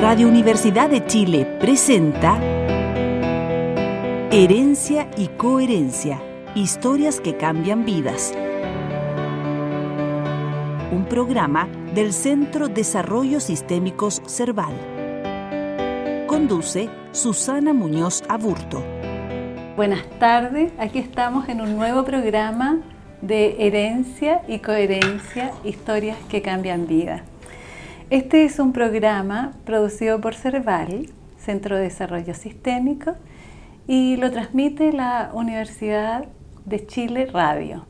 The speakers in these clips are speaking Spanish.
Radio Universidad de Chile presenta Herencia y Coherencia, historias que cambian vidas. Un programa del Centro Desarrollo Sistémicos Cerval. Conduce Susana Muñoz Aburto. Buenas tardes, aquí estamos en un nuevo programa de Herencia y Coherencia, historias que cambian vidas. Este es un programa producido por CERVAL, Centro de Desarrollo Sistémico, y lo transmite la Universidad de Chile Radio.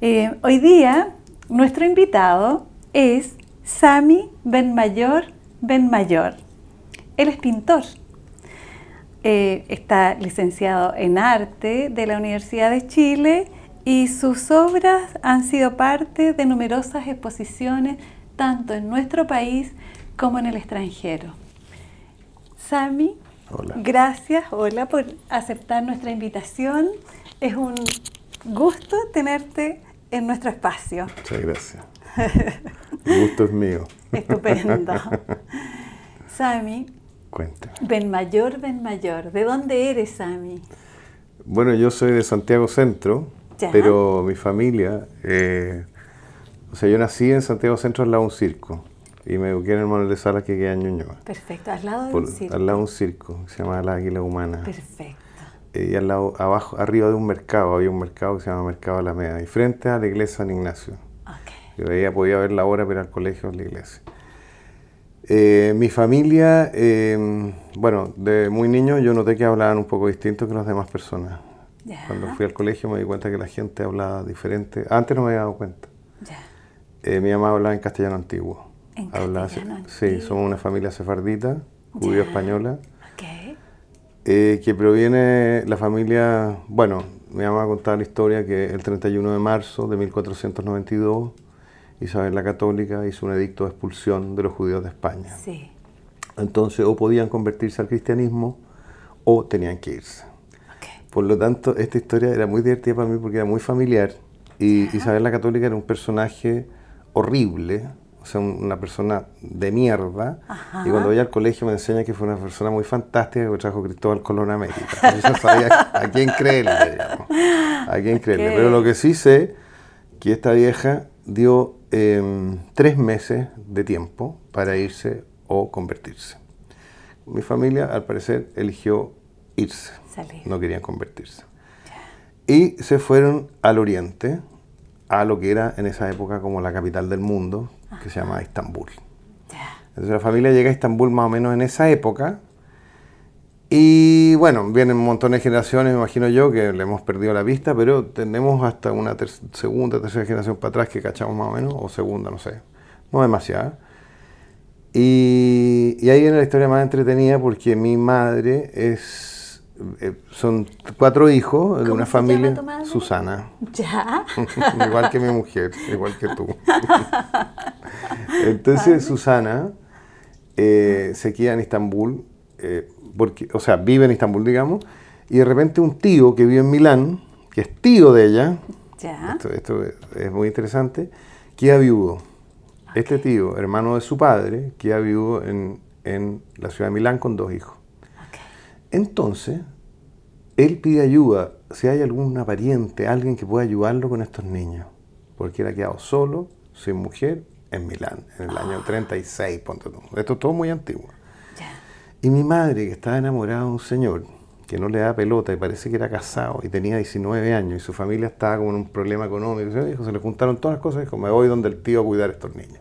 Eh, hoy día nuestro invitado es Sami Benmayor Benmayor. Él es pintor. Eh, está licenciado en arte de la Universidad de Chile y sus obras han sido parte de numerosas exposiciones tanto en nuestro país como en el extranjero. Sami, gracias, hola, por aceptar nuestra invitación. Es un gusto tenerte en nuestro espacio. Muchas gracias. El gusto es mío. Estupendo. Sami. Cuéntame. Ben Mayor, Ben Mayor. ¿De dónde eres, Sami? Bueno, yo soy de Santiago Centro, pero mi familia eh, o sea, yo nací en Santiago Centro al lado de un circo y me eduqué en el Manuel de Salas que queda en Ñuñoa. Perfecto, al lado de un circo. Al lado de un circo que se llama La Águila Humana. Perfecto. Eh, y al lado, abajo, arriba de un mercado, había un mercado que se llama Mercado Alameda, y frente a la iglesia San Ignacio. Okay. Yo veía, podía ver la hora, pero al colegio la iglesia. Eh, mi familia, eh, bueno, de muy niño yo noté que hablaban un poco distinto que las demás personas. Cuando fui al colegio me di cuenta que la gente hablaba diferente. Antes no me había dado cuenta. Eh, mi mamá hablaba en castellano antiguo. ¿En castellano antiguo? Sí, somos una familia sefardita, judío-española, eh, que proviene la familia, bueno, mi mamá contaba la historia que el 31 de marzo de 1492 Isabel la Católica hizo un edicto de expulsión de los judíos de España. Sí. Entonces o podían convertirse al cristianismo o tenían que irse. Por lo tanto, esta historia era muy divertida para mí porque era muy familiar y Isabel la Católica era un personaje horrible, o sea, una persona de mierda. Y cuando voy al colegio me enseña que fue una persona muy fantástica que trajo Cristóbal Colón a América. Yo sabía a quién creerle, digamos. A quién creerle. Pero lo que sí sé, que esta vieja dio em, tres meses de tiempo para irse o convertirse. Mi familia, al parecer, eligió irse. No querían convertirse. Y se fueron al oriente, a lo que era en esa época como la capital del mundo, que se llama Estambul. Entonces la familia llega a Estambul más o menos en esa época. Y bueno, vienen un montón de generaciones, me imagino yo, que le hemos perdido la vista, pero tenemos hasta una segunda, tercera generación para atrás que cachamos más o menos, o segunda, no sé, no demasiada. Y, y ahí viene la historia más entretenida porque mi madre es eh, son cuatro hijos de una familia. Susana. ¿Ya? igual que mi mujer, igual que tú. Entonces Susana eh, se queda en Estambul, eh, porque, o sea, vive en Estambul, digamos, y de repente un tío que vive en Milán, que es tío de ella, esto, es muy interesante, queda viudo. Este tío, hermano de su padre, queda viudo en, en la ciudad de Milán con dos hijos. Entonces, él pide ayuda, si hay alguna pariente, alguien que pueda ayudarlo con estos niños, porque él ha quedado solo, sin mujer, en Milán, en el año 36, ah. ponte Esto es todo muy antiguo. Y mi madre, que estaba enamorada de un señor, que no le da pelota y parece que era casado y tenía 19 años y su familia estaba con un problema económico, se le juntaron todas las cosas y dijo, me voy donde el tío a cuidar a estos niños.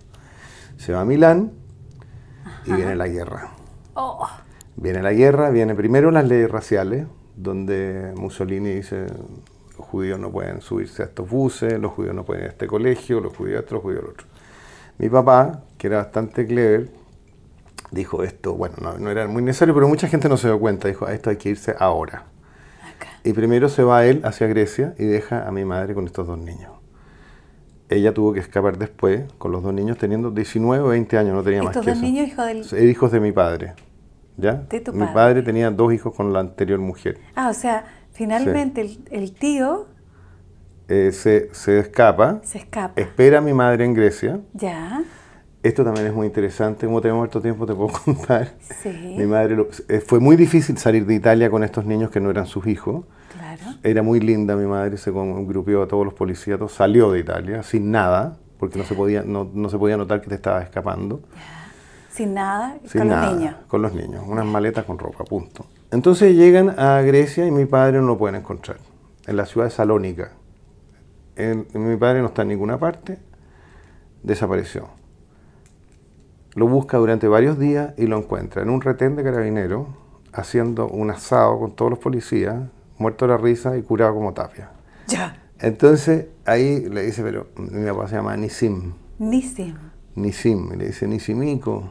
Se va a Milán y viene la guerra. Oh. Viene la guerra, viene primero las leyes raciales, donde Mussolini dice los judíos no pueden subirse a estos buses, los judíos no pueden ir a este colegio, los judíos a los judíos a otro. Mi papá, que era bastante clever, dijo esto, bueno, no, era muy necesario, pero mucha gente no se dio cuenta, dijo, a esto hay que irse ahora. Y primero se va él hacia Grecia y deja a mi madre con estos dos niños. Ella tuvo que escapar después con los dos niños teniendo 19 o 20 años, no tenía más que ¿Estos dos niños hijos del...? Hijos de mi padre. ¿Ya? Mi padre tenía dos hijos con la anterior mujer. Ah, o sea, finalmente el, tío... Eh, se, se, escapa. Se escapa. Espera a mi madre en Grecia. Ya. Esto también es muy interesante, como tenemos harto tiempo te puedo contar. Sí. Mi madre lo- eh, fue muy difícil salir de Italia con estos niños que no eran sus hijos. Claro. Era muy linda mi madre, se grupió a todos los policías, salió de Italia sin nada, porque no se podía, no, no se podía notar que te estaba escapando. Sin nada, Sin con nada, los niños. Con los niños, unas maletas con ropa, punto. Entonces llegan a Grecia y mi padre no lo pueden encontrar, en la ciudad de Salónica. El- mi padre no está en ninguna parte, desapareció. Lo busca durante varios días y lo encuentra en un retén de carabineros, haciendo un asado con todos los policías, muerto de la risa y curado como tapia. Ya. Entonces ahí le dice, pero mi papá se llama Nisim. Nisim. Nisim, y le dice, Nisimico,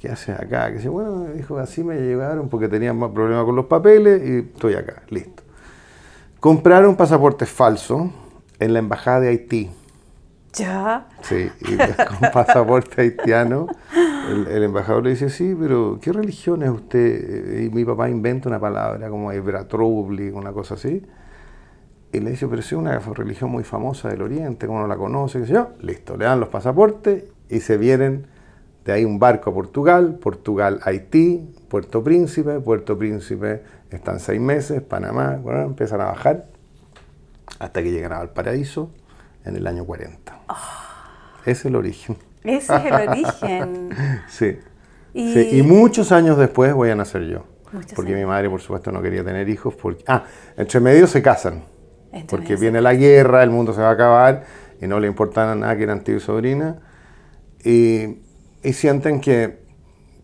¿qué haces acá? Que dice, bueno, dijo, así me llevaron porque tenían más problemas con los papeles y estoy acá, listo. Compraron pasaportes falsos en la embajada de Haití. Ya. Sí, y con pasaporte haitiano. El, el embajador le dice, sí, pero ¿qué religión es usted? Y mi papá inventa una palabra como Ebratrubli, una cosa así. Y le dice, pero es una religión muy famosa del Oriente, ¿cómo no la conoce? ¿Qué sé yo? Listo, le dan los pasaportes y se vienen de ahí un barco a Portugal, Portugal, Haití, Puerto Príncipe, Puerto Príncipe están seis meses, Panamá, bueno, empiezan a bajar hasta que llegan a Valparaíso en el año 40. Ese es el origen. Ese es el origen. Sí. Y- Sí, y muchos años después voy a nacer yo. Muchos porque años. mi madre, por supuesto, no quería tener hijos. Porque, ah, entre medio se casan. Entre porque medio viene la guerra, el mundo se va a acabar y no le importa nada que eran tío y sobrina. Y, y sienten que,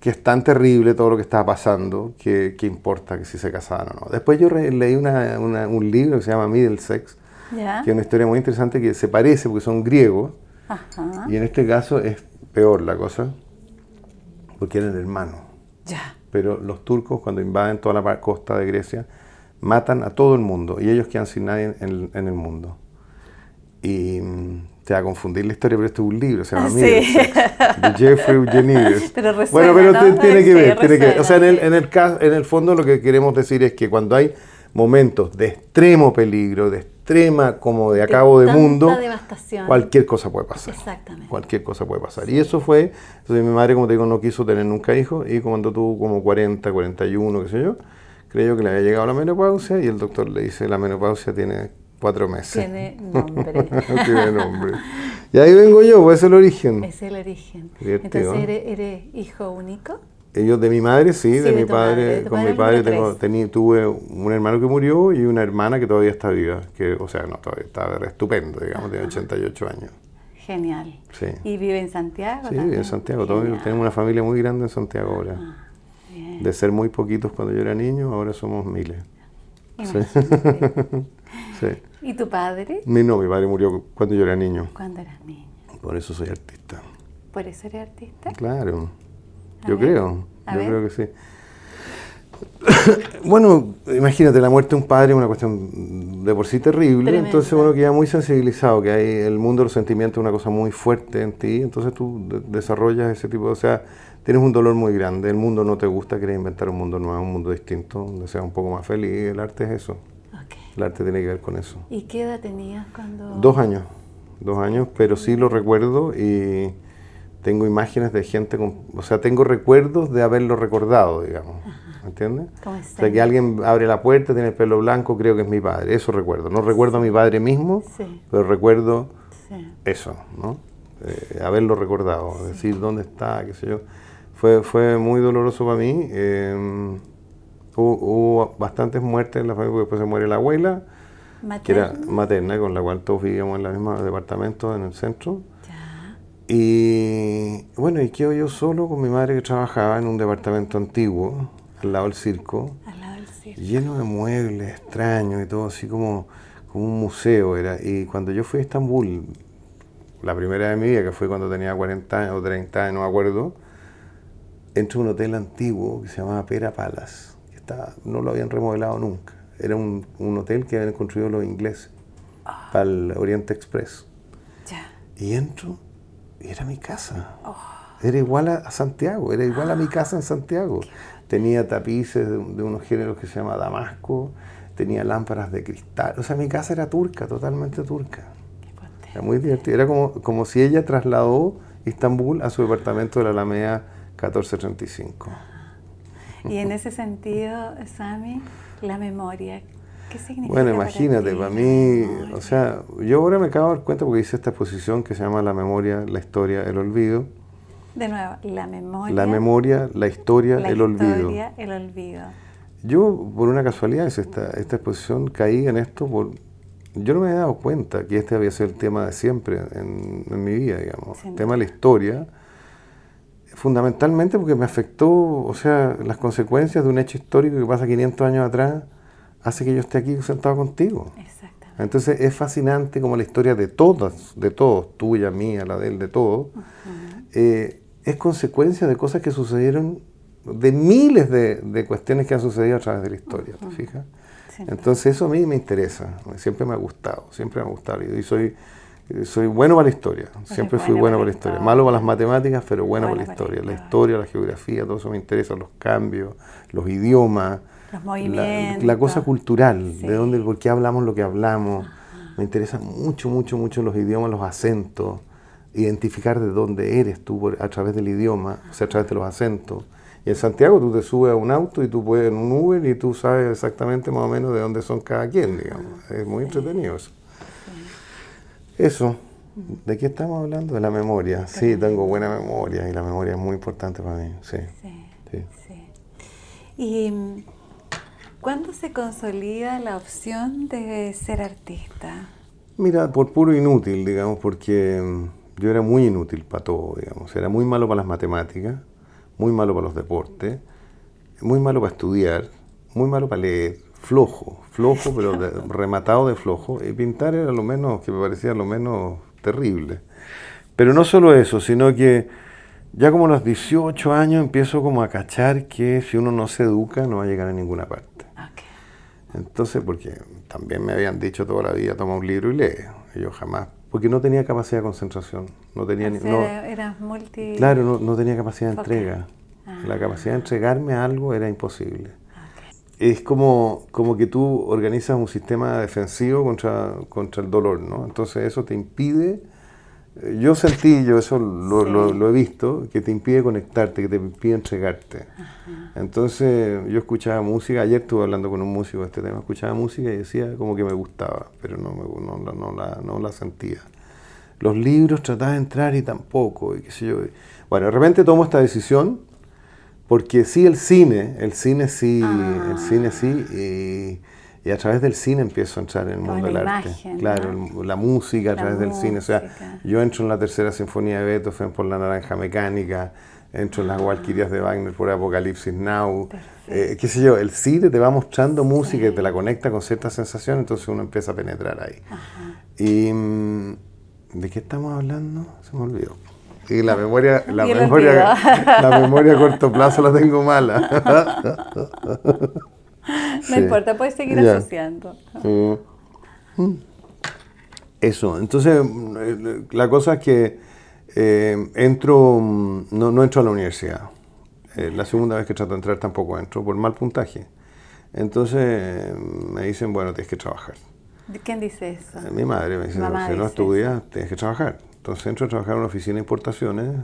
que es tan terrible todo lo que estaba pasando que, que importa que si se casaban o no. Después yo leí una- una- un libro que se llama Middlesex, Ya. que es una historia muy interesante que se parece porque son griegos. Ajá. Y en este caso es peor la cosa, porque eran hermanos. Ya. Pero los turcos cuando invaden toda la costa de Grecia, matan a todo el mundo y ellos quedan sin nadie en, en el mundo. Y mm, te va a confundir la historia, pero esto es un libro, se llama Sí. De Jeffrey Eugenides. Pero resuena, bueno, pero tiene que Sí, ver, tiene que ver. O sea, en el, en, el caso, en el fondo lo que queremos decir es que cuando hay momentos de extremo peligro, de extrema como de acabo de mundo, devastación. cualquier cosa puede pasar. Exactamente. Cualquier cosa puede pasar. Y eso fue, entonces mi madre, como te digo, no quiso tener nunca hijos y cuando tuvo como 40, 41, qué sé yo, creyó que le había llegado la menopausia y el doctor le dice, la menopausia tiene cuatro meses. Tiene nombre. No tiene nombre. Y ahí vengo yo, pues es el origen. es el origen. Divertido, Entonces, ¿eh? ¿eres, eres hijo único? Ellos de mi madre, sí, Sí, de, de mi padre, con padre mi padre tengo, tení- tuve un hermano que murió y una hermana que todavía está viva, que, o sea, no, todavía está estupendo, digamos, tiene 88 años. Genial. Sí. ¿Y vive en Santiago? Sí, también? en Santiago, todos tenemos una familia muy grande en Santiago ahora. Ah. De ser muy poquitos cuando yo era niño, ahora somos miles. Sí. Sí. ¿Y tu padre? Mi, no, mi padre murió cuando yo era niño, Cuando eras niño. por eso soy artista. ¿Por eso eres artista? Claro, A yo ver, creo, a yo ver. creo que sí. bueno, imagínate, la muerte de un padre es una cuestión de por sí terrible, entonces uno queda muy sensibilizado, que hay el mundo de los sentimientos es una cosa muy fuerte en ti, entonces tú de- desarrollas ese tipo, o sea, tienes un dolor muy grande, el mundo no te gusta, quieres inventar un mundo nuevo, un mundo distinto, donde sea un poco más feliz, el arte es eso. El arte tiene que ver con eso. ¿Y qué edad tenías cuando...? Dos años, dos años, pero sí lo recuerdo y tengo imágenes de gente, con, o sea, tengo recuerdos de haberlo recordado, digamos, ¿me entiendes? O sea, que alguien abre la puerta, tiene el pelo blanco, creo que es mi padre, eso recuerdo. No recuerdo a mi padre mismo, Sí. pero recuerdo Sí. eso, ¿no? Eh, haberlo recordado, decir dónde está, qué sé yo. Fue, fue muy doloroso para mí. eh, hubo, hubo bastantes muertes en la familia, porque después se muere la abuela, que era materna, con la cual todos vivíamos en el mismo departamento en el centro. Ya. Y bueno, y quedo yo solo con mi madre que trabajaba en un departamento antiguo, al lado del circo, Al lado del circo. lleno de muebles extraños y todo, así como, como un museo era. Y cuando yo fui a Estambul, la primera de mi vida, que fue cuando tenía 40 años o 30 años, no me acuerdo, entré a un hotel antiguo que se llamaba Pera Palace, no lo habían remodelado nunca. Era un, un hotel que habían construido los ingleses para el Oriente Express. Ya. Y entro y era mi casa. Era igual a, a Santiago, era igual a mi casa en Santiago. Tenía tapices de, de unos géneros que se llama Damasco, tenía lámparas de cristal. O sea, mi casa era turca, totalmente turca. Qué. Era muy divertido. Era como, como si ella trasladó Istambul, a su departamento de la Alameda 1435. Y en ese sentido, Sami, la memoria, ¿qué significa? Bueno, imagínate, para, mí, o sea, yo ahora me acabo de dar cuenta porque hice esta exposición que se llama La memoria, la historia, el olvido. De nuevo, la memoria. La memoria, la historia, la el historia, olvido. el olvido. Yo, por una casualidad, esta, esta exposición caí en esto por, yo no me había dado cuenta que este había sido el tema de siempre en, mi vida, digamos. el tema de la historia, fundamentalmente porque me afectó, o sea, las consecuencias de un hecho histórico que pasa 500 años atrás, hace que yo esté aquí sentado contigo. Exactamente. Entonces es fascinante como la historia de todas, de todos, tuya, mía, la de él, de todos, eh, es consecuencia de cosas que sucedieron, de miles de, cuestiones que han sucedido a través de la historia, ¿te fijas? Entonces eso a mí me interesa, siempre me ha gustado, siempre me ha gustado. Y soy, soy bueno para la historia, siempre fui bueno para la historia. Malo para las matemáticas, pero bueno, para la historia. La historia, la geografía, todo eso me interesa, los cambios, los idiomas, los movimientos. La, cosa cultural, de dónde, por qué hablamos lo que hablamos. Me interesa mucho, mucho, mucho los idiomas, los acentos, identificar de dónde eres tú a través del idioma, o sea, a través de los acentos. Y en Santiago tú te subes a un auto y tú puedes en un Uber y tú sabes exactamente más o menos de dónde son cada quien, digamos. Es muy entretenido eso. Eso. ¿De qué estamos hablando? De la memoria. Sí, tengo buena memoria y la memoria es muy importante para mí. Sí. Sí. ¿Y mm, cuándo se consolida la opción de ser artista? Mira, por puro inútil, digamos, porque mm, yo era muy inútil para todo, digamos. Era muy malo para las matemáticas muy malo para los deportes, muy malo para estudiar, muy malo para leer, flojo, flojo, pero rematado de flojo. Y pintar era lo menos, que me parecía lo menos terrible. Pero no solo eso, sino que ya como a los 18 años empiezo como a cachar que si uno no se educa no va a llegar a ninguna parte. Entonces, porque también me habían dicho toda la vida, toma un libro y lee. Y yo jamás porque no tenía capacidad de concentración. No tenía no, multi... Claro, no, tenía capacidad de entrega. La capacidad de entregarme a algo era imposible. Es como, como que tú organizas un sistema defensivo contra, contra el dolor, ¿no? Entonces eso te impide yo sentí, yo eso lo, he visto, que te impide conectarte, que te impide entregarte. Entonces yo escuchaba música, ayer estuve hablando con un músico de este tema, escuchaba música y decía como que me gustaba, pero no, me, no, la, no la sentía. Los libros trataba de entrar y tampoco, y qué sé yo. Bueno, de repente tomo esta decisión, porque sí el cine, el cine sí, el cine sí, y y a través del cine empiezo a entrar en el mundo del arte. Claro, la música a través del cine. O sea, yo entro en la tercera sinfonía de Beethoven por la naranja mecánica, entro en las Walquirias de Wagner por Apocalipsis Now. Eh, qué sé yo, el cine te va mostrando música y te la conecta con ciertas sensaciones, entonces uno empieza a penetrar ahí. Y mm, ¿de qué estamos hablando? Se me olvidó. Y la memoria, la memoria, la memoria a corto plazo la tengo mala. no importa, puedes seguir asociando. Mm. Eso, entonces eh, la cosa es que eh, entro, mm, no, entro a la universidad. Eh, la segunda vez que trato de entrar tampoco entro por mal puntaje. Entonces me dicen, bueno, tienes que trabajar. ¿Quién dice eso? mi madre me dice, si no estudias, tienes que trabajar. Entonces entro a trabajar en una oficina de importaciones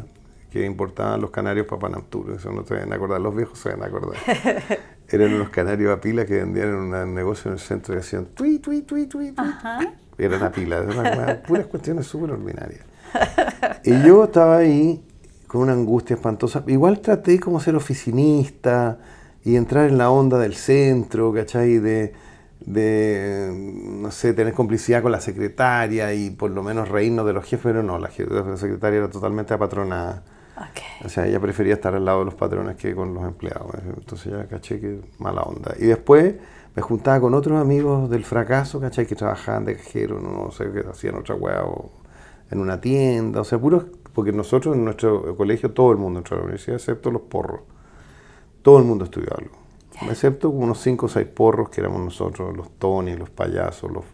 que importaban los canarios para Panamtur. Eso no se deben acordar, los viejos se deben acordar. Eran unos canarios a pila que vendían en un negocio en el centro y hacían tui, tui, tui, tui, tui. Eran a pila, eran puras cuestiones súper ordinarias. Y yo estaba ahí con una angustia espantosa. Igual traté como ser oficinista y entrar en la onda del centro, ¿cachai? De, de, no sé, tener complicidad con la secretaria y por lo menos reírnos de los jefes, pero no, la, la secretaria era totalmente apatronada. O sea, ella prefería estar al lado de los patrones que con los empleados. Entonces ya caché que mala onda. Y después me juntaba con otros amigos del fracaso, ¿cachai? Que trabajaban de cajero, no sé, que hacían otra weá o en una tienda. O sea, puros, porque nosotros en nuestro colegio todo el mundo entró a la universidad, excepto los porros. Todo el mundo estudió algo. Excepto unos cinco o seis porros que éramos nosotros, los tonis, los payasos, los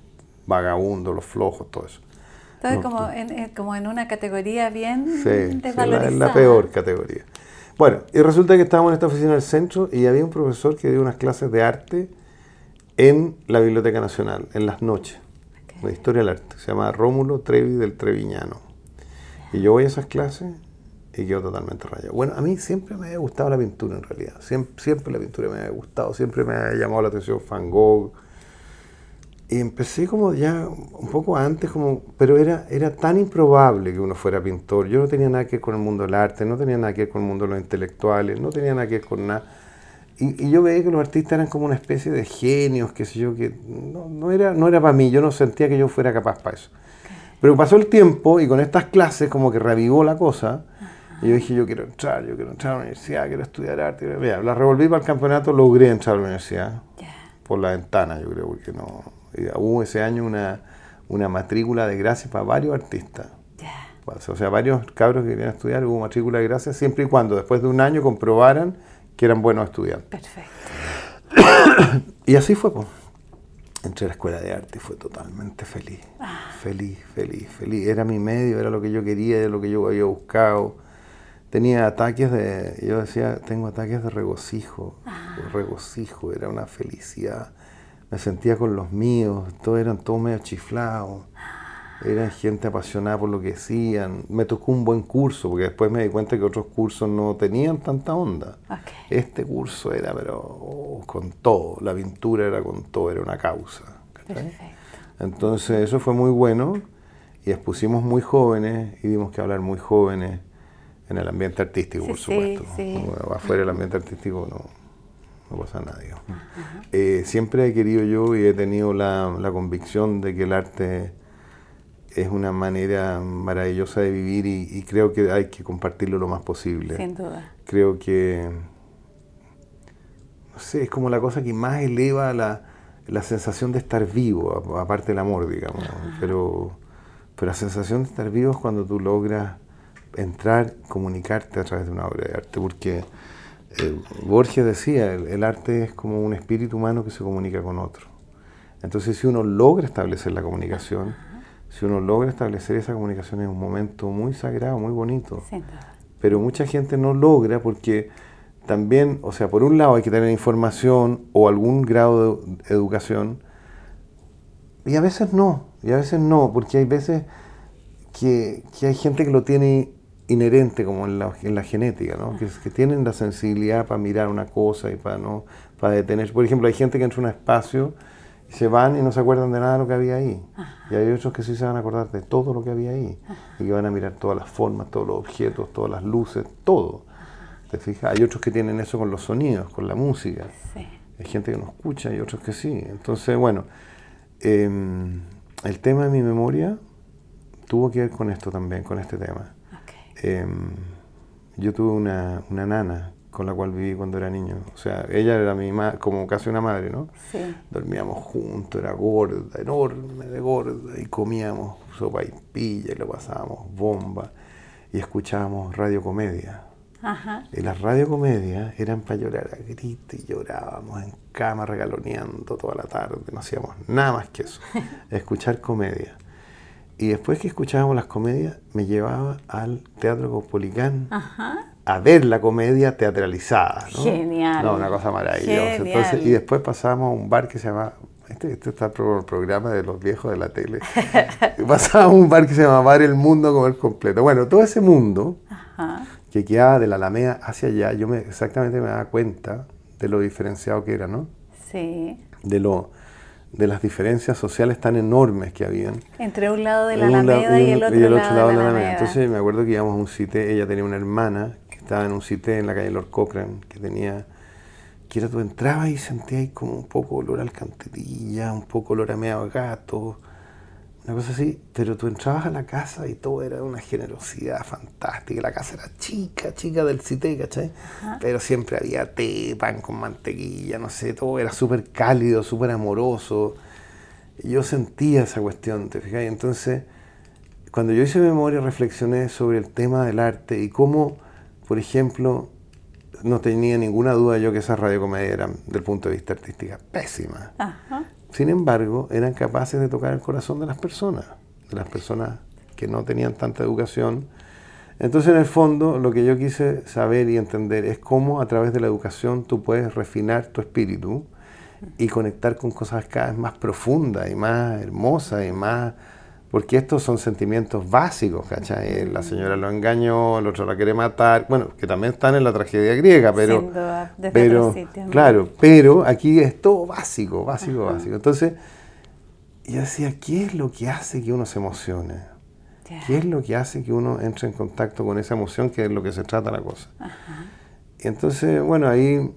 vagabundos, los flojos, todo eso. Entonces, como, en, eh, como en una categoría bien sí, desvalorizada. Sí, la, la, peor categoría. Bueno, y resulta que estábamos en esta oficina del centro y había un profesor que dio unas clases de arte en la Biblioteca Nacional, en las noches, de historia del arte. Se llama Rómulo Trevi del Treviñano. Y yo voy a esas clases y quedo totalmente rayado. Bueno, a mí siempre me ha gustado la pintura en realidad. Siempre, siempre la pintura me ha gustado, siempre me ha llamado la atención Van Gogh. Y empecé como ya un poco antes, como, pero era, era tan improbable que uno fuera pintor. Yo no tenía nada que ver con el mundo del arte, no tenía nada que ver con el mundo de los intelectuales, no tenía nada que ver con nada. Y, yo veía que los artistas eran como una especie de genios, qué sé yo, que no, no era, no era para mí, yo no sentía que yo fuera capaz para eso. Pero pasó el tiempo y con estas clases como que revivó la cosa. Y yo dije, yo quiero entrar, yo quiero entrar a la universidad, quiero estudiar arte. Mira, la revolví para el campeonato, logré entrar a la universidad. Por la ventana, yo creo, porque no... Hubo ese año una, una matrícula de gracia para varios artistas. O sea, varios cabros que querían estudiar, hubo matrícula de gracia siempre y cuando después de un año comprobaran que eran buenos estudiantes. Perfecto. y así fue, pues entré a la escuela de arte y fue totalmente feliz. Ah. Feliz, feliz, feliz. Era mi medio, era lo que yo quería, era lo que yo había buscado. Tenía ataques de, yo decía, tengo ataques de regocijo, ah. regocijo, era una felicidad. Me sentía con los míos, todos eran todos medio chiflados. Eran gente apasionada por lo que decían. Me tocó un buen curso, porque después me di cuenta que otros cursos no tenían tanta onda. Este curso era, pero oh, con todo. La pintura era con todo, era una causa. Entonces, eso fue muy bueno. Y expusimos muy jóvenes y dimos que hablar muy jóvenes en el ambiente artístico, por supuesto. Afuera del ambiente artístico no, no pasa nada. Eh, siempre he querido yo y he tenido la, la convicción de que el arte es una manera maravillosa de vivir y, creo que hay que compartirlo lo más posible. Sin duda. Creo que, no sé, es como la cosa que más eleva la, la sensación de estar vivo, aparte del amor, digamos. Pero, pero la sensación de estar vivo es cuando tú logras entrar, comunicarte a través de una obra de arte, porque eh, Borges decía, el, el arte es como un espíritu humano que se comunica con otro. Entonces, si uno logra establecer la comunicación, si uno logra establecer esa comunicación es un momento muy sagrado, muy bonito. Pero mucha gente no logra porque también, o sea, por un lado hay que tener información o algún grado de educación y a veces no, y a veces no, porque hay veces que, hay gente que lo tiene inherente como en la, en la genética, ¿no? que, que, tienen la sensibilidad para mirar una cosa y para no para detener. Por ejemplo, hay gente que entra en un espacio se van y no se acuerdan de nada de lo que había ahí. Y hay otros que sí se van a acordar de todo lo que había ahí. Y que van a mirar todas las formas, todos los objetos, todas las luces, todo. ¿Te fijas? Hay otros que tienen eso con los sonidos, con la música. Hay gente que no escucha y otros que sí. Entonces, bueno, em, el tema de mi memoria tuvo que ver con esto también, con este tema. Em, yo tuve una, una nana con la cual viví cuando era niño. O sea, ella era mi como casi una madre, ¿no? Sí. Dormíamos juntos, era gorda, enorme de gorda, y comíamos sopa y pilla y lo pasábamos bomba y escuchábamos radiocomedia. Ajá. Y las radiocomedias eran para llorar a gritos y llorábamos en cama regaloneando toda la tarde, no hacíamos nada más que eso, escuchar comedia. Y después que escuchábamos las comedias, me llevaba al Teatro Copolicán a ver la comedia teatralizada. ¿no? Genial. No, una cosa maravillosa. Entonces, y después pasamos a un bar que se llama, este, este está el programa de los viejos de la tele, pasamos a un bar que se llama Bar El Mundo como el completo. Bueno, todo ese mundo que quedaba de la Alameda hacia allá, yo me, exactamente me daba cuenta de lo diferenciado que era, ¿no? Sí. De lo de las diferencias sociales tan enormes que habían. Entre un lado de la Alameda y, el otro, lado, de la Alameda. Entonces me acuerdo que íbamos a un sitio, ella tenía una hermana estaba en un sitio en la calle Lord Cochrane que tenía que era tú entrabas y sentías ahí como un poco olor a alcantarilla, un poco olor a meado gato, una cosa así, pero tú entrabas a la casa y todo era una generosidad fantástica, la casa era chica, chica del cité, ¿cachai? Pero siempre había té, pan con mantequilla, no sé, todo era súper cálido, súper amoroso. Y yo sentía esa cuestión, ¿te fijas? entonces, cuando yo hice memoria, reflexioné sobre el tema del arte y cómo por ejemplo, no tenía ninguna duda yo que esas radiocomedias eran, del punto de vista artístico, pésimas. Sin embargo, eran capaces de tocar el corazón de las personas, de las personas que no tenían tanta educación. Entonces, en el fondo, lo que yo quise saber y entender es cómo a través de la educación tú puedes refinar tu espíritu y conectar con cosas cada vez más profundas y más hermosas y más porque estos son sentimientos básicos, ¿cachai? La señora lo engañó, el otro la quiere matar, bueno, que también están en la tragedia griega, pero... Sin duda, desde pero otro sitio, ¿no? claro, pero aquí es todo básico, básico, básico. Entonces, yo decía, ¿qué es lo que hace que uno se emocione? ¿Qué es lo que hace que uno entre en contacto con esa emoción, que es lo que se trata la cosa? Y entonces, bueno, ahí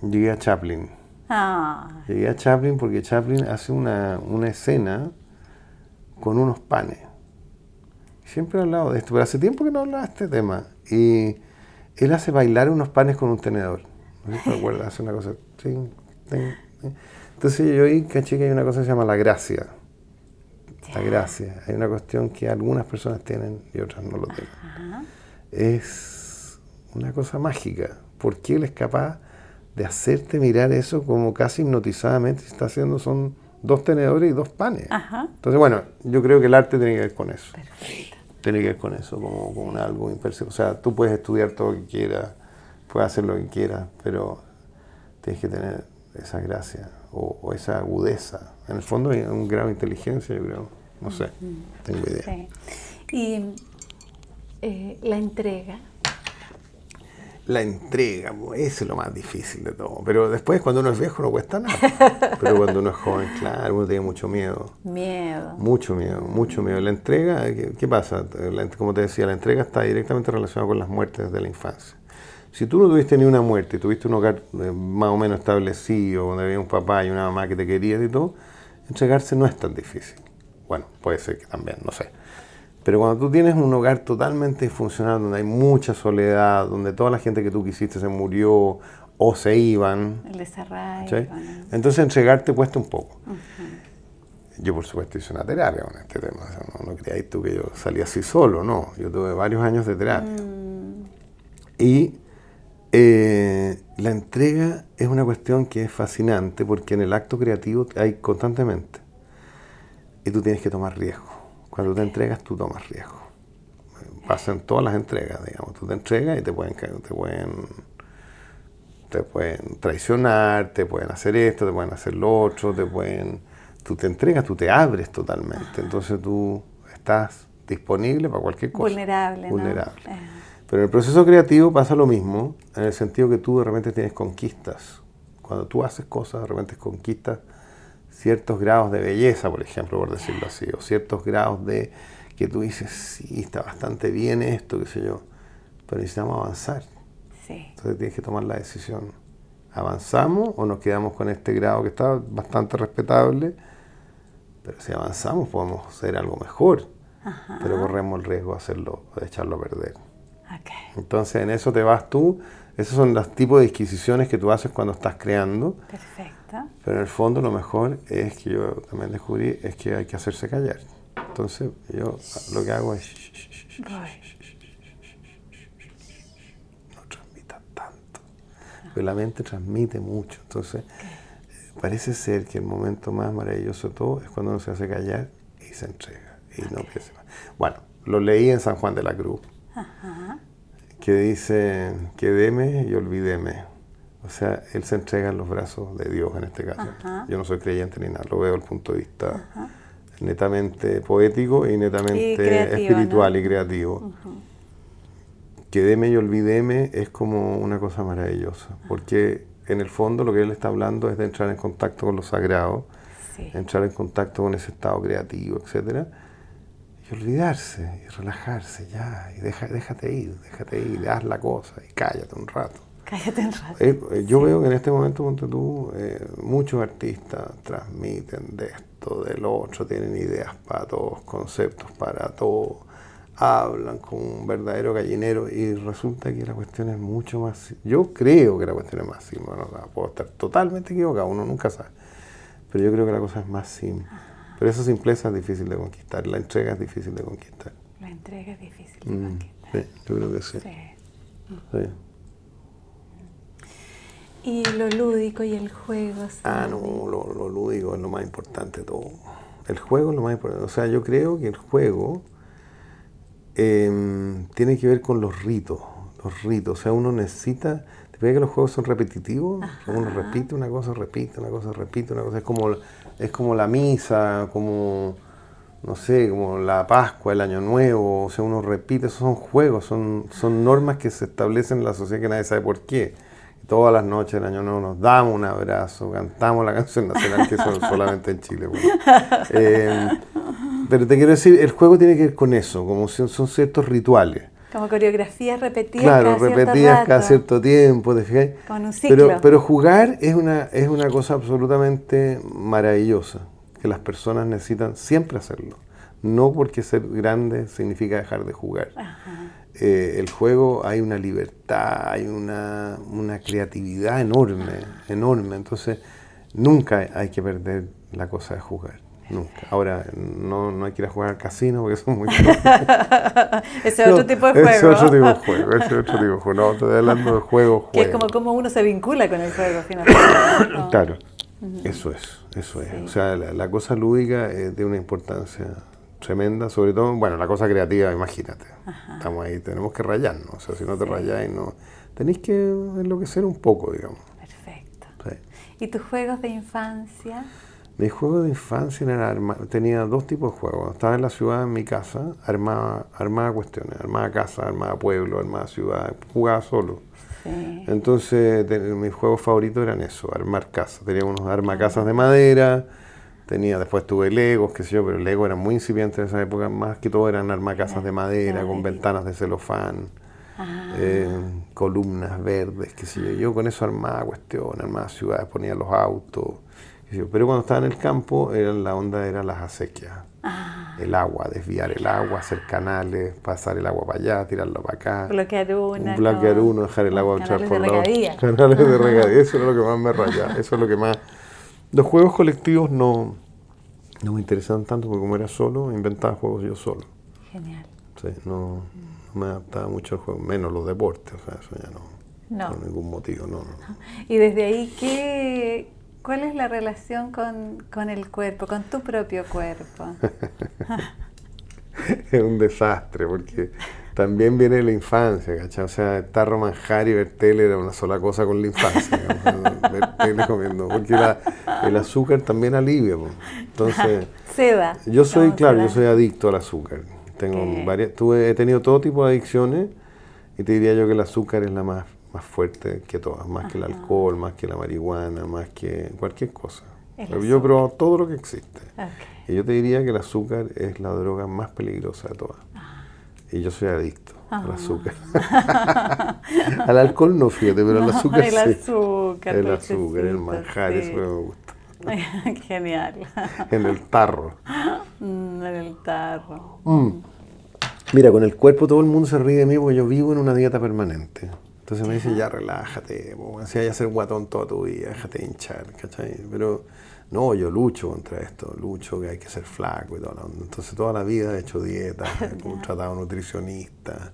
llegué a Chaplin. Ah, Llegué a Chaplin porque Chaplin hace una, una escena con unos panes. Siempre he hablado de esto, pero hace tiempo que no hablaba de este tema. Y él hace bailar unos panes con un tenedor. No sé si te acuerdas, hace una cosa. tin, tin, tin. Entonces yo ahí caché que hay una cosa que se llama la gracia. La gracia. Hay una cuestión que algunas personas tienen y otras no lo tienen. Es una cosa mágica. Porque él es capaz de hacerte mirar eso como casi hipnotizadamente está haciendo son dos tenedores y dos panes. Ajá. Entonces, bueno, yo creo que el arte tiene que ver con eso. perfecto. Tiene que ver con eso, como con algo imperceptible. O sea, tú puedes estudiar todo lo que quieras, puedes hacer lo que quieras, pero tienes que tener esa gracia o, o esa agudeza. En el fondo hay un grado de inteligencia, yo creo. No sé, tengo idea. Sí. Y eh, la entrega. La entrega, eso es lo más difícil de todo. Pero después, cuando uno es viejo, no cuesta nada. Pero cuando uno es joven, claro, uno tiene mucho miedo. Miedo. Mucho miedo, mucho miedo. La entrega, ¿qué, qué pasa? La- como te decía, la entrega está directamente relacionada con las muertes de la infancia. Si tú no tuviste ni una muerte, tuviste un hogar eh, más o menos establecido, donde había un papá y una mamá que te querían y todo, entregarse no es tan difícil. Bueno, puede ser que también, no sé. Pero cuando tú tienes un hogar totalmente disfuncional, donde hay mucha soledad, donde toda la gente que tú quisiste se murió o se iban, El desarraigo. entonces entregarte cuesta un poco. Yo, por supuesto, hice una terapia con este tema. O sea, no, no creáis tú que yo salí así solo, no. Yo tuve varios años de terapia. Y eh, la entrega es una cuestión que es fascinante porque en el acto creativo hay constantemente. Y tú tienes que tomar riesgo. Cuando te entregas, tú tomas riesgo. Pasa en todas las entregas, digamos. Tú te entregas y te pueden, te pueden, te pueden traicionar, te pueden hacer esto, te pueden hacer lo otro, te pueden... Tú te entregas, tú te abres totalmente. Entonces tú estás disponible para cualquier cosa. Vulnerable. Vulnerable. Pero en el proceso creativo pasa lo mismo, en el sentido que tú de repente tienes conquistas. Cuando tú haces cosas, de repente conquistas ciertos grados de belleza, por ejemplo, por decirlo así, o ciertos grados de que tú dices, sí, está bastante bien esto, qué sé yo, pero necesitamos avanzar. Sí. Entonces tienes que tomar la decisión. ¿Avanzamos o nos quedamos con este grado que está bastante respetable? Pero si avanzamos podemos hacer algo mejor, pero corremos el riesgo de hacerlo, de echarlo a perder. Ok. Entonces en eso te vas tú, esos son los tipos de disquisiciones que tú haces cuando estás creando, Perfecto. Pero en el fondo lo mejor es que yo también descubrí es que hay que hacerse callar. Entonces yo lo que hago es no transmitas tanto. Pero la mente transmite mucho. Entonces eh, parece ser que el momento más maravilloso de todo es cuando uno se hace callar y se entrega. Y no piensa más. Bueno, lo leí en San Juan de la Cruz que dice, quedéme y olvidéme. O sea, él se entrega en los brazos de Dios en este caso. Yo no soy creyente ni nada, lo veo desde el punto de vista netamente poético y netamente Y espiritual ¿no? y creativo. Quedéme y olvidéme es como una cosa maravillosa, porque en el fondo lo que él está hablando es de entrar en contacto con lo sagrado, Sí. entrar en contacto con ese estado creativo, etcétera, y olvidarse y relajarse ya, y deja, déjate ir, déjate ir, haz la cosa y cállate un rato. Cállate un rato. Eh, eh, yo veo que en este momento, ponte tú, eh, muchos artistas transmiten de esto, del otro, tienen ideas para todos, conceptos para todo, hablan con un verdadero gallinero y resulta que la cuestión es mucho más... Yo creo que la cuestión es más simple, bueno, puedo estar totalmente equivocado, uno nunca sabe, pero yo creo que la cosa es más simple. Pero esa simpleza es difícil de conquistar, la entrega es difícil de conquistar. La entrega es difícil de Mm, conquistar. sí, yo creo que sí. Sí. sí. Y lo lúdico y el juego. Ah, no, lo, lo lúdico es lo más importante de todo. El juego es lo más importante. O sea, yo creo que el juego em, tiene que ver con los ritos. Los ritos. O sea, uno necesita. ¿Te fijas que los juegos son repetitivos? Uno repite una cosa, repite una cosa, repite una cosa. Es como, es como la misa, como, no sé, como la Pascua, el Año Nuevo, o sea, uno repite, esos son juegos, son, son normas que se establecen en la sociedad que nadie sabe por qué. Todas las noches del Año Nuevo nos damos un abrazo, cantamos la canción nacional, que eso solamente en Chile. Eh, pero te quiero decir, el juego tiene que ver con eso, como son, son ciertos rituales. Como coreografías repetidas claro, cada repetidas cierto cada cierto tiempo, ¿te Con un ciclo. Pero, pero jugar es una, es una cosa absolutamente maravillosa que las personas necesitan siempre hacerlo. No porque ser grande significa dejar de jugar. Eh, el juego hay una libertad, hay una, creatividad enorme, enorme. Entonces, nunca hay que perder la cosa de jugar. Nunca. Ahora, no, no hay que ir a jugar al casino porque son muy Ese es otro tipo de juego. Ese es otro tipo de juego. Ese es otro tipo de juego. No, estoy hablando de juego, Que es como cómo uno se vincula con el juego, finalmente. Claro. Eso es, eso es. O sea, la, cosa lúdica es de una importancia tremenda, sobre todo, bueno, la cosa creativa, imagínate. Estamos ahí, tenemos que rayarnos. O sea, si no te rayáis, no. Tenéis que enloquecer un poco, digamos. Perfecto. ¿Y tus juegos de infancia? Mis juegos de infancia eran tenía dos tipos de juegos. Estaba en la ciudad, en mi casa, armaba, armaba cuestiones, armaba casa, armaba pueblo, armaba ciudad, jugaba solo. Entonces, mis juegos favoritos eran eso, armar casas. Tenía unos armacasas de madera, tenía, después tuve Legos, qué sé yo, pero Lego era muy incipiente en esa época, más que todo eran armacasas de madera, con ventanas de celofán, ah. eh, columnas verdes, qué sé yo. Yo con eso armaba cuestiones, armaba ciudades, ponía los autos. Pero cuando estaba en el campo, era, la onda era las acequias. Ah. El agua, desviar el agua, hacer canales, pasar el agua para allá, tirarlo para acá. Bloquear uno. Bloquear uno, dejar el agua echar por lado. Canales de regadía. Eso es lo que más me rayaba. Eso es lo que más. Los juegos colectivos no, no me interesaban tanto porque como era solo, inventaba juegos yo solo. Genial. Sí, no, me adaptaba mucho al juego, menos los deportes, o sea, eso ya no. No. Por ningún motivo, no, no. Y desde ahí, ¿qué, ¿Cuál es la relación con, el cuerpo, con tu propio cuerpo? es un desastre porque también viene la infancia, ¿cachai? O sea, estar manjar y ver tele era una sola cosa con la infancia, ver tele comiendo, porque el azúcar también alivia. Entonces, Seda. Yo soy, claro, yo soy adicto al azúcar. Tengo varias, tuve, he tenido todo tipo de adicciones y te diría yo que el azúcar es la más más fuerte que todas, más que el alcohol, más que la marihuana, más que cualquier cosa. Yo he probado todo lo que existe. Y yo te diría que el azúcar es la droga más peligrosa de todas. Y yo soy adicto al ah. azúcar. al alcohol no, fíjate, pero al azúcar el Azúcar, el azúcar, el manjar, eso me gusta. Genial. en el tarro. Mm, en el tarro. Mm. Mira, con el cuerpo todo el mundo se ríe de mí porque yo vivo en una dieta permanente. Entonces me dicen, ya relájate, si hay que ser guatón toda tu vida, déjate hinchar, ¿cachai? Pero no, yo lucho contra esto, lucho que hay que ser flaco y todo. Entonces toda la vida he hecho dieta, he contratado nutricionista,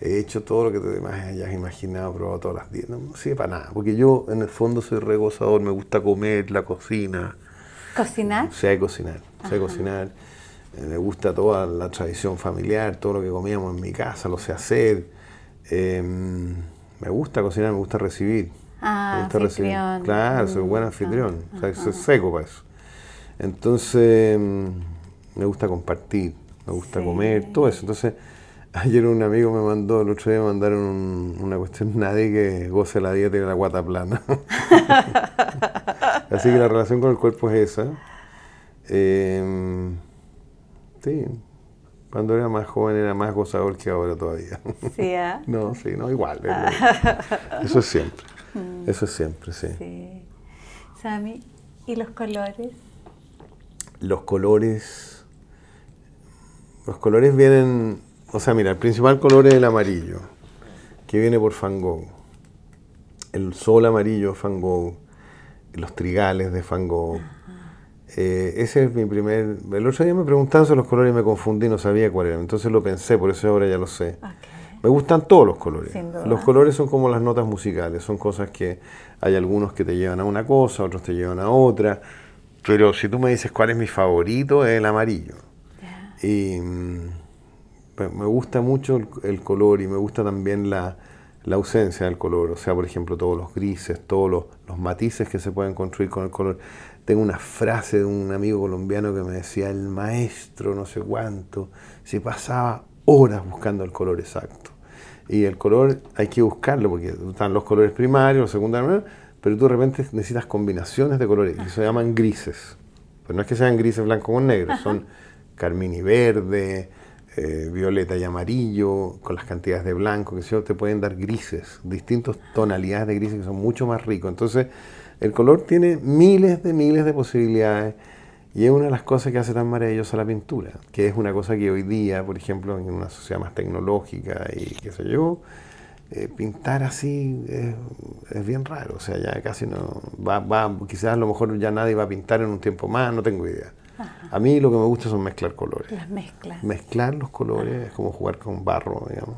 he hecho todo lo que te hayas imaginado, probado todas las dietas. No sirve para nada, porque yo en el fondo soy regozador, me gusta comer, la cocina. ¿Cocinar? Sé cocinar, sé cocinar. Eh, me gusta toda la tradición familiar, todo lo que comíamos en mi casa, lo sé hacer. Eh, me gusta cocinar, me gusta recibir. Ah, gusta recibir. Claro, soy buen mm, anfitrión. o sea, soy seco para eso. Entonces, mm, me gusta compartir, me gusta comer, todo eso. Entonces, ayer un amigo me mandó, el otro día me mandaron una cuestión, nadie que goce la dieta y la guata plana. Así que la relación con el cuerpo es esa. Eh, sí, cuando era más joven era más gozador que ahora todavía. Sí, ¿eh? No, sí, no, igual. Eso es siempre. Eso es siempre, sí. sí. Sami, ¿y los colores? Los colores. Los colores vienen. O sea, mira, el principal color es el amarillo, que viene por Van Gogh. El sol amarillo, Van Gogh. Los trigales de Van Gogh. Eh, ese es mi primer. El otro día me preguntaban sobre los colores y me confundí, no sabía cuál era. Entonces lo pensé, por eso ahora ya lo sé. Me gustan todos los colores. Los colores son como las notas musicales, son cosas que hay algunos que te llevan a una cosa, otros te llevan a otra. Pero si tú me dices cuál es mi favorito, es el amarillo. Y mm, me gusta mucho el, color y me gusta también la, la ausencia del color, o sea, por ejemplo, todos los grises, todos los, los, matices que se pueden construir con el color. Tengo una frase de un amigo colombiano que me decía, el maestro no sé cuánto, se pasaba horas buscando el color exacto. Y el color hay que buscarlo, porque están los colores primarios, los secundarios, pero tú de repente necesitas combinaciones de colores, y se llaman grises. Pero no es que sean grises blanco con negro, son carmín y verde, eh, violeta y amarillo, con las cantidades de blanco, que te pueden dar grises, distintas tonalidades de grises que son mucho más ricos. Entonces, el color tiene miles de miles de posibilidades y es una de las cosas que hace tan maravillosa la pintura, que es una cosa que hoy día, por ejemplo, en una sociedad más tecnológica y qué sé yo, eh, pintar así es, bien raro, o sea, ya casi no, va, va, quizás a lo mejor ya nadie va a pintar en un tiempo más, no tengo idea. A mí lo que me gusta son mezclar colores. Las mezclas. Mezclar los colores es como jugar con barro, digamos.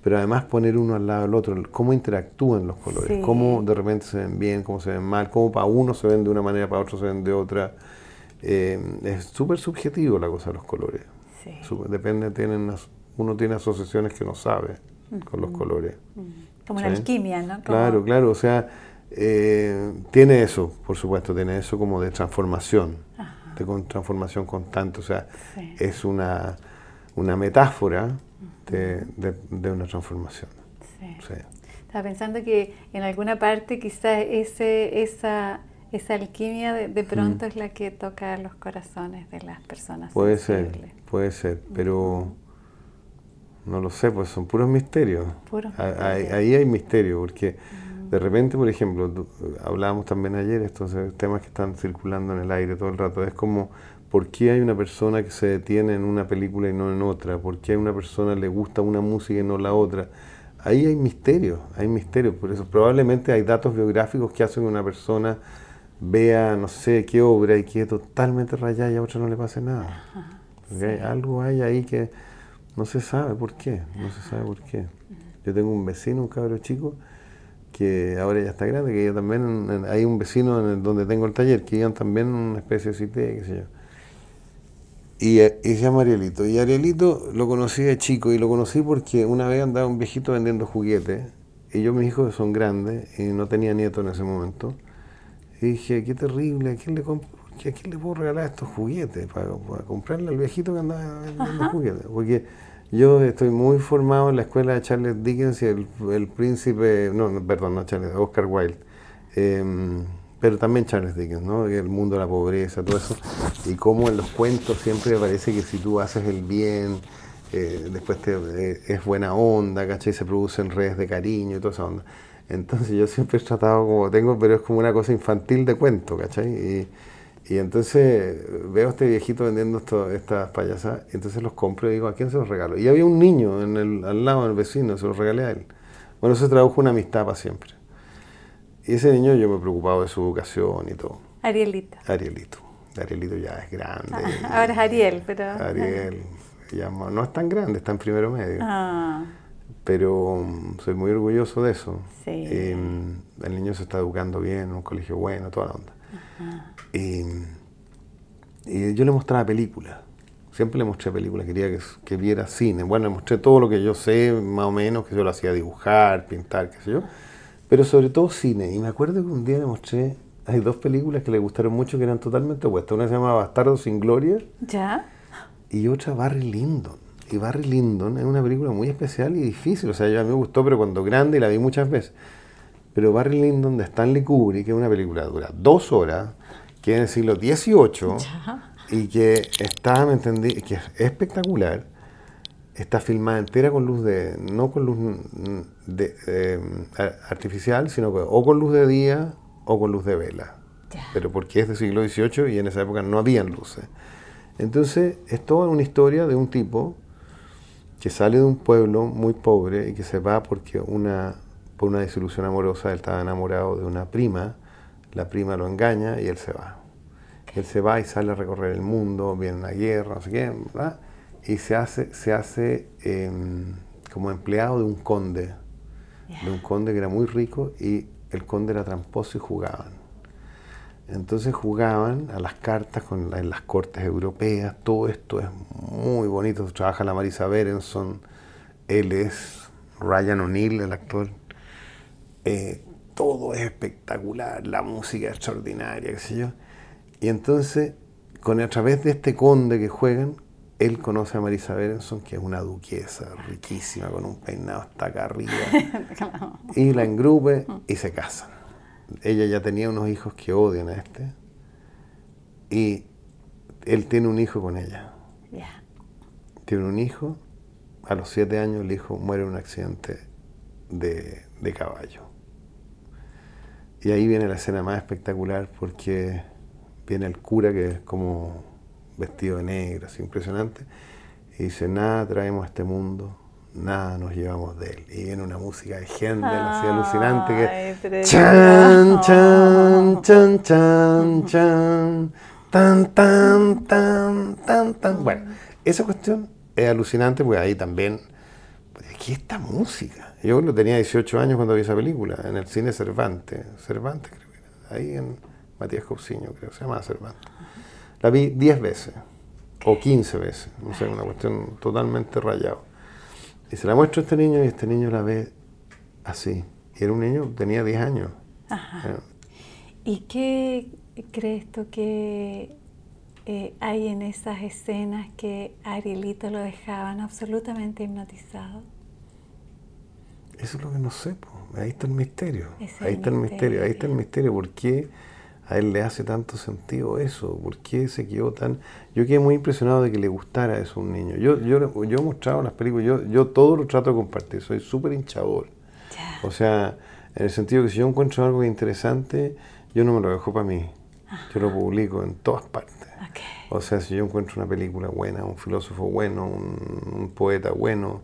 Pero además poner uno al lado del otro, cómo interactúan los colores, cómo de repente se ven bien, cómo se ven mal, cómo para uno se ven de una manera, para otro se ven de otra. Eh, es súper subjetivo la cosa de los colores. Sí. depende, tienen, uno tiene asociaciones que no sabe con los colores. Como una alquimia, ¿no? Claro, claro, o sea, eh, tiene eso, por supuesto, tiene eso como de transformación de transformación constante. O sea, es una, una metáfora de, de, una transformación. Sí. Estaba pensando que en alguna parte quizás ese, esa, esa alquimia de, pronto es la que toca los corazones de las personas. Puede ser, puede ser, pero no lo sé, pues son puros misterios. Puros misterios. Ahí, hay misterio, porque de repente, por ejemplo, hablábamos también ayer, estos temas que están circulando en el aire todo el rato, es como, ¿por qué hay una persona que se detiene en una película y no en otra? ¿Por qué a una persona le gusta una música y no la otra? Ahí hay misterio, hay misterio, por eso probablemente hay datos biográficos que hacen que una persona vea, no sé, qué obra y quede totalmente rayada y a otra no le pase nada. algo hay ahí que no se sabe por qué, no se sabe por qué. Yo tengo un vecino, un cabro chico, que ahora ya está grande, que también hay un vecino en el, donde tengo el taller, que iban también una especie de cité, qué sé yo. Y, eh, y, se llama Arielito. Y Arielito lo conocí de chico y lo conocí porque una vez andaba un viejito vendiendo juguetes y yo mis hijos son grandes y no tenía nieto en ese momento. Y dije, qué terrible, ¿a quién le, ¿a quién le puedo regalar estos juguetes? Para, comprarle al viejito que andaba vendiendo juguetes. Porque yo estoy muy formado en la escuela de Charles Dickens y el, príncipe, no, perdón, no Charles, Oscar Wilde, em, pero también Charles Dickens, ¿no? El mundo de la pobreza, todo eso, y cómo en los cuentos siempre parece que si tú haces el bien, eh, después te, eh, es buena onda, ¿cachai? Se producen redes de cariño y toda esa onda. Entonces yo siempre he tratado como tengo, pero es como una cosa infantil de cuento, ¿cachai? Y, y entonces veo a este viejito vendiendo estas payasas, y entonces los compro y digo, ¿a quién se los regalo? Y había un niño en el, al lado del vecino, se los regalé a él. Bueno, eso tradujo una amistad para siempre. Y ese niño yo me preocupaba de su educación y todo. Arielito. Arielito. Arielito ya es grande. Ah, ahora es Ariel, pero... Ariel. no es tan grande, está en primero medio. Ah. Pero mm, soy muy orgulloso de eso. Sí. Mm, el niño se está educando bien, en un colegio bueno, toda la onda. Y, yo le mostraba películas. Siempre le mostré películas, quería que, que, viera cine. Bueno, le mostré todo lo que yo sé, más o menos, que yo lo hacía dibujar, pintar, qué sé yo. Pero sobre todo cine. Y me acuerdo que un día le mostré, hay dos películas que le gustaron mucho que eran totalmente opuestas. Una se llama Bastardo sin Gloria. ¿Ya? Y otra Barry Lyndon. Y Barry Lyndon es una película muy especial y difícil. O sea, a mí me gustó, pero cuando grande y la vi muchas veces. Pero Barry Lyndon de Stanley Kubrick, que es una película dura dos horas, que es en el siglo XVIII y que está, ¿me entendí? Que es espectacular. Está filmada entera con luz de, no con luz de, eh, artificial, sino que o con luz de día o con luz de vela. Pero porque es del siglo XVIII y en esa época no habían luces. Entonces, es toda una historia de un tipo que sale de un pueblo muy pobre y que se va porque una por una desilusión amorosa, él estaba enamorado de una prima, la prima lo engaña y él se va. Él se va y sale a recorrer el mundo, viene una guerra, no sé qué, ¿verdad? Y se hace, se hace em, como empleado de un conde, de un conde que era muy rico y el conde era tramposo y jugaban. Entonces jugaban a las cartas con en las cortes europeas, todo esto es muy bonito, trabaja la Marisa Berenson, él es Ryan O'Neill, el actor. Eh, todo es espectacular, la música es extraordinaria, qué sé yo. Y entonces, con, a través de este conde que juegan, él conoce a Marisa Berenson, que es una duquesa riquísima, con un peinado hasta acá arriba. y la engrupe y se casan. Ella ya tenía unos hijos que odian a este. Y él tiene un hijo con ella. Tiene un hijo. A los siete años el hijo muere en un accidente de, de caballo. Y ahí viene la escena más espectacular porque viene el cura que es como vestido de negro, así impresionante, y dice, nada traemos a este mundo, nada nos llevamos de él. Y viene una música de gente así alucinante que... Chan, chan, chan, chan, chan, tan, tan, tan, tan, tan. Bueno, esa cuestión es alucinante porque ahí también... Aquí esta música. Yo tenía 18 años cuando vi esa película, en el cine Cervantes. Cervantes creo que era. Ahí en Matías Cousiño, creo se llamaba Cervantes. La vi 10 veces, o 15 veces, no sé, una cuestión totalmente rayada. Y se la muestro a este niño y este niño la ve así. Y era un niño, tenía 10 años. Ajá. ¿Y qué crees tú que eh, hay en esas escenas que Arielito lo dejaban absolutamente hipnotizado? Eso es lo que no sé, ahí está el misterio. ahí está el misterio, ahí está el misterio. ¿Por qué a él le hace tanto sentido eso? ¿Por qué se quedó tan...? Yo quedé muy impresionado de que le gustara eso a un niño. Yo, yo, yo he mostrado las películas, yo, yo todo lo trato de compartir, soy súper hinchador. O sea, en el sentido que si yo encuentro algo interesante, yo no me lo dejo para mí. Yo lo publico en todas partes. O sea, si yo encuentro una película buena, un filósofo bueno, un poeta bueno,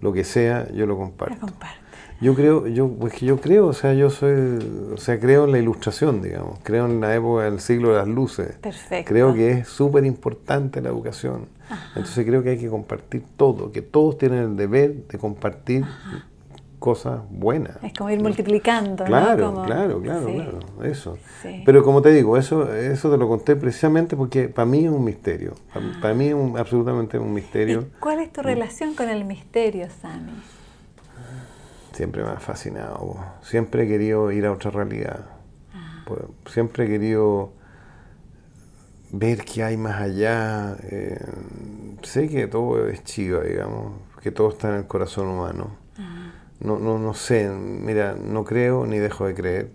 lo que sea, yo lo comparto. Yo creo, yo, pues que yo creo, o sea, yo soy, o sea, creo en la ilustración, digamos, creo en la época del siglo de las luces. Perfecto. Creo que es súper importante la educación. Entonces creo que hay que compartir todo, que todos tienen el deber de compartir cosas buenas. Es como ir multiplicando. Claro, ¿no? claro, claro, claro, eso. Pero como te digo, eso, eso te lo conté precisamente porque para mí es un misterio. Para, mí es absolutamente un misterio. ¿Cuál es tu relación con el misterio, Sammy? Siempre me ha fascinado. Siempre he querido ir a otra realidad. Ah. Pues, siempre he querido ver qué hay más allá. Eh, sé que todo es chiva, digamos, que todo está en el corazón humano no, no, no sé, mira, no creo ni dejo de creer,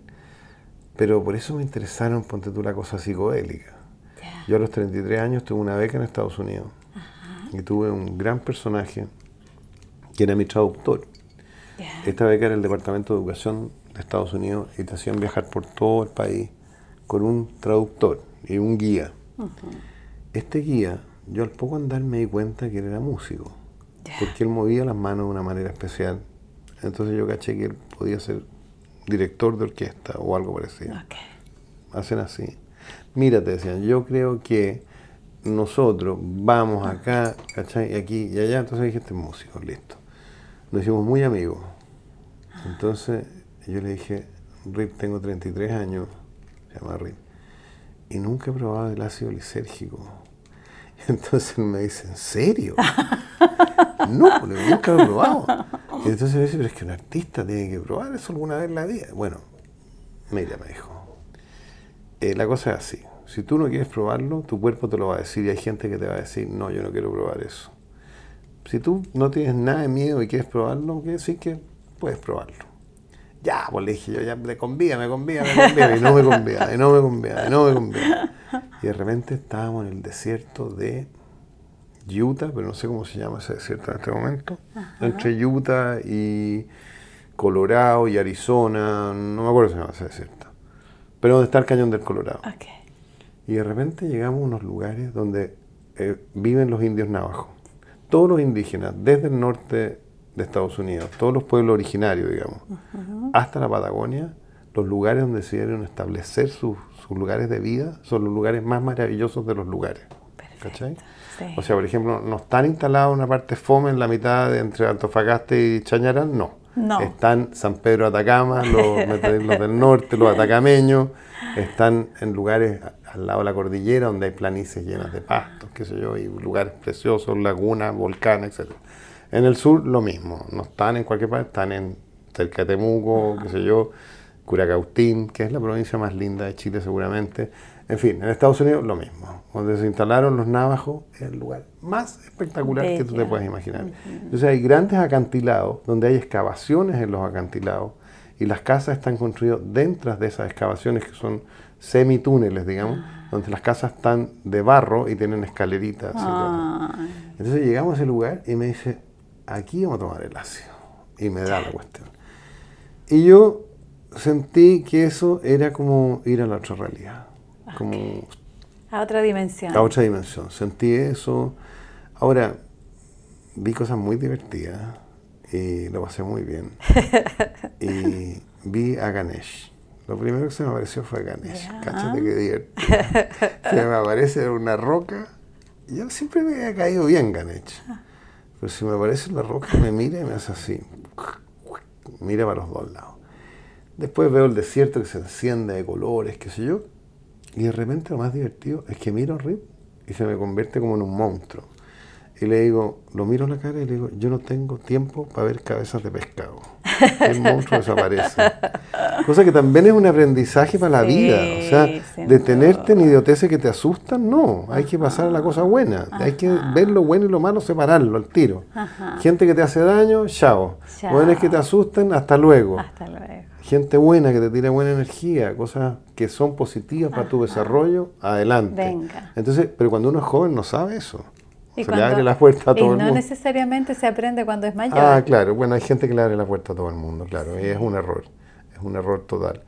pero por eso me interesaron, ponte tú la cosa psicodélica. Yo a los 33 años tuve una beca en Estados Unidos y tuve un gran personaje que era mi traductor. Esta beca era el Departamento de Educación de Estados Unidos y te hacían viajar por todo el país con un traductor y un guía. Este guía, yo al poco andar me di cuenta que él era músico, porque él movía las manos de una manera especial entonces yo caché que él podía ser director de orquesta o algo parecido. Hacen así. Mira, te decían, yo creo que nosotros vamos acá, ¿cachai? Y aquí y allá. Entonces dije, este músico, listo. Nos hicimos muy amigos. Entonces yo le dije, Rip, tengo 33 años, se llama Rip, y nunca he probado el ácido lisérgico. Entonces me dice, ¿en serio? no, nunca lo he probado. Y entonces me dice, pero es que un artista tiene que probar eso alguna vez en la vida. Bueno, mira, me dijo, eh, la cosa es así. Si tú no quieres probarlo, tu cuerpo te lo va a decir y hay gente que te va a decir, no, yo no quiero probar eso. Si tú no tienes nada de miedo y quieres probarlo, quiere decir que puedes probarlo. Ya, pues le dije yo, ya me convía, me convía, me convía, y no me convía, y no me convía, y no me convía. Y de repente estábamos en el desierto de Utah, pero no sé cómo se llama ese desierto en este momento, entre Utah y Colorado y Arizona, no me acuerdo cómo se llama ese desierto, pero donde está el cañón del Colorado. Y de repente llegamos a unos lugares donde eh, viven los indios navajos. Todos los indígenas, desde el norte de Estados Unidos, todos los pueblos originarios, digamos, hasta la Patagonia, los lugares donde decidieron establecer sus, lugares de vida son los lugares más maravillosos de los lugares. ¿Cachai? O sea, por ejemplo, no están instalados una parte fome en la mitad de entre Antofagasta y Chañarán, no. no. Están San Pedro Atacama, los, los del norte, los atacameños, están en lugares al lado de la cordillera donde hay planicies llenas de pastos, qué sé yo, y lugares preciosos, lagunas, volcanes, etc. En el sur lo mismo, no están en cualquier parte, están en cerca de Temuco, qué sé yo, Curacautín, que es la provincia más linda de Chile seguramente. En fin, en Estados Unidos lo mismo. Donde se instalaron los navajos es el lugar más espectacular que tú te puedes imaginar. Entonces hay grandes acantilados donde hay excavaciones en los acantilados y las casas están construidas dentro de esas excavaciones que son semitúneles, digamos, ah. donde las casas están de barro y tienen escaleritas. Entonces llegamos a ese lugar y me dice, aquí vamos a tomar el ácido. Y me da la cuestión. Y yo sentí que eso era como ir a la otra realidad. Como a otra dimensión. A otra dimensión. Sentí eso. Ahora, vi cosas muy divertidas y lo pasé muy bien. y vi a Ganesh. Lo primero que se me apareció fue Ganesh. Cáchate que divertido. se me aparece una roca. Yo siempre me había caído bien Ganesh. Pero si me aparece la roca, me mira y me hace así. Mira para los dos lados. Después veo el desierto que se enciende de colores, qué sé yo. Y de repente lo más divertido es que miro a Rip y se me convierte como en un monstruo. Y le digo, lo miro en la cara y le digo, yo no tengo tiempo para ver cabezas de pescado. El monstruo desaparece. Cosa que también es un aprendizaje para la vida. O sea, detenerte en idioteces que te asustan, no. Hay que pasar a la cosa buena. Hay que ver lo bueno y lo malo, separarlo al tiro. Gente que te hace daño, chao. Buenas que te asustan, hasta luego. Hasta luego. Gente buena que te tira buena energía, cosas que son positivas para tu desarrollo, adelante. Venga. Entonces, pero cuando uno es joven no sabe eso se le abre la puerta a todo el mundo. Y no necesariamente se aprende cuando es mayor. Ah, claro. Bueno, hay gente que le abre la puerta a todo el mundo, claro. Y es un error. Es un error total.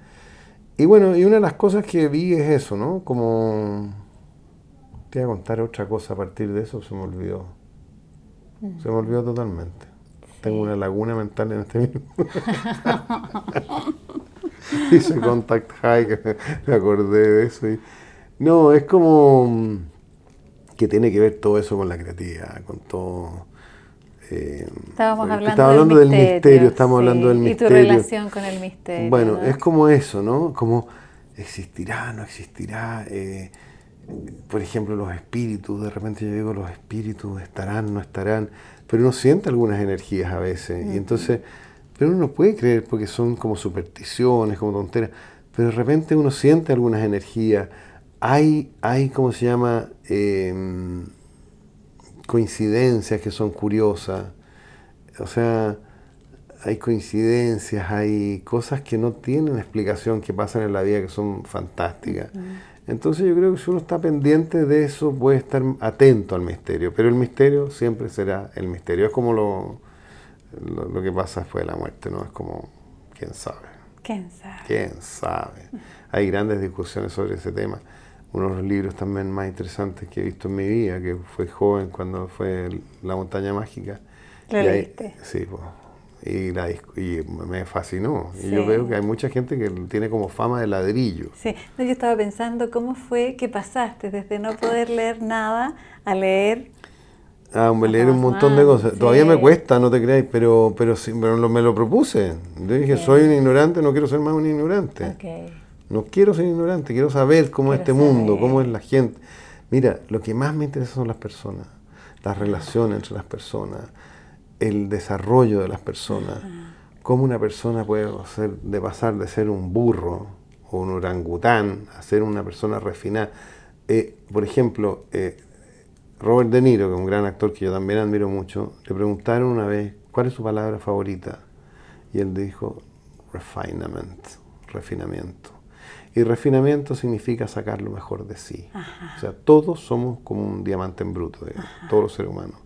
Y bueno, y una de las cosas que vi es eso, ¿no? Como... Te voy a contar otra cosa a partir de eso, se me olvidó. Mm. Se me olvidó totalmente. Tengo una laguna mental en este mismo. Hice contact high, que me acordé de eso. Y... No, es como que tiene que ver todo eso con la creatividad, con todo... Eh, Estábamos hablando, del, misterio, estamos hablando del misterio. Y tu relación con el misterio. Bueno, es como eso, ¿no? Como existirá, no existirá. Eh, por ejemplo, los espíritus, de repente yo digo, los espíritus estarán, no estarán, pero uno siente algunas energías a veces. Y entonces, pero uno no puede creer porque son como supersticiones, como tonteras, pero de repente uno siente algunas energías hay, hay ¿cómo se llama? Em, coincidencias que son curiosas. O sea, hay coincidencias, hay cosas que no tienen explicación que pasan en la vida que son fantásticas. Entonces yo creo que si uno está pendiente de eso puede estar atento al misterio, pero el misterio siempre será el misterio. Es como lo, lo, que pasa después de la muerte, ¿no? Es como, ¿quién sabe? ¿Quién sabe? ¿Quién sabe? Hay grandes discusiones sobre ese tema uno de los libros también más interesantes que he visto en mi vida, que fue joven cuando fue La montaña mágica. ¿Lo leíste? Sí, pues, y, la, y me fascinó. Y yo veo que hay mucha gente que tiene como fama de ladrillo. Sí, yo estaba pensando cómo fue que pasaste desde no poder leer nada a leer Ah, me leer un montón de cosas. Todavía me cuesta, no te creáis, pero, pero, sí, pero me lo propuse. Yo dije, soy un ignorante, no quiero ser más un ignorante. Okay. No quiero ser ignorante, quiero saber cómo es este mundo, cómo es la gente. Mira, lo que más me interesa son las personas, las relaciones entre las personas, el desarrollo de las personas, cómo una persona puede ser, de pasar de ser un burro o un orangután a ser una persona refinada. Eh, por ejemplo, eh, Robert De Niro, que es un gran actor que yo también admiro mucho, le preguntaron una vez, ¿cuál es su palabra favorita? Y él dijo, refinement, refinamiento. Y refinamiento significa sacar lo mejor de sí. O sea, todos somos como un diamante en bruto, todos los seres humanos.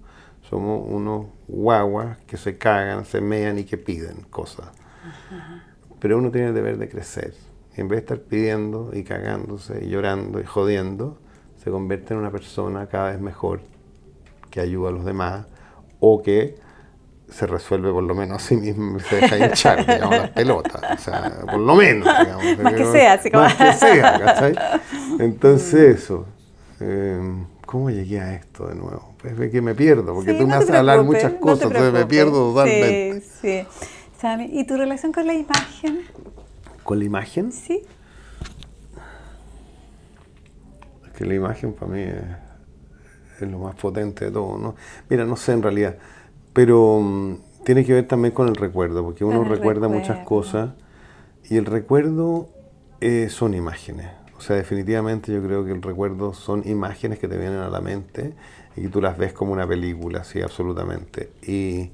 Somos unos guaguas que se cagan, se mean y que piden cosas. Pero uno tiene el deber de crecer. en vez de estar pidiendo y cagándose y llorando y jodiendo, se convierte en una persona cada vez mejor que ayuda a los demás o que se resuelve por lo menos a sí mismo, se deja hinchar, digamos, las pelotas, o sea, por lo menos, digamos. Más que sea, así como... Más que sea, ¿cachai? Entonces eso, em, ¿cómo llegué a esto de nuevo? Pues que me pierdo, porque tú me haces hablar muchas cosas, entonces me pierdo totalmente. Sí, sí. ¿y tu relación con la imagen? ¿Con la imagen? Sí. Es que la imagen para mí es, es lo más potente de todo, ¿no? Mira, no sé en realidad pero mm, tiene que ver también con el recuerdo, porque uno recuerda muchas cosas y el recuerdo eh, son imágenes. O sea, definitivamente yo creo que el recuerdo son imágenes que te vienen a la mente y que tú las ves como una película, sí, absolutamente. Y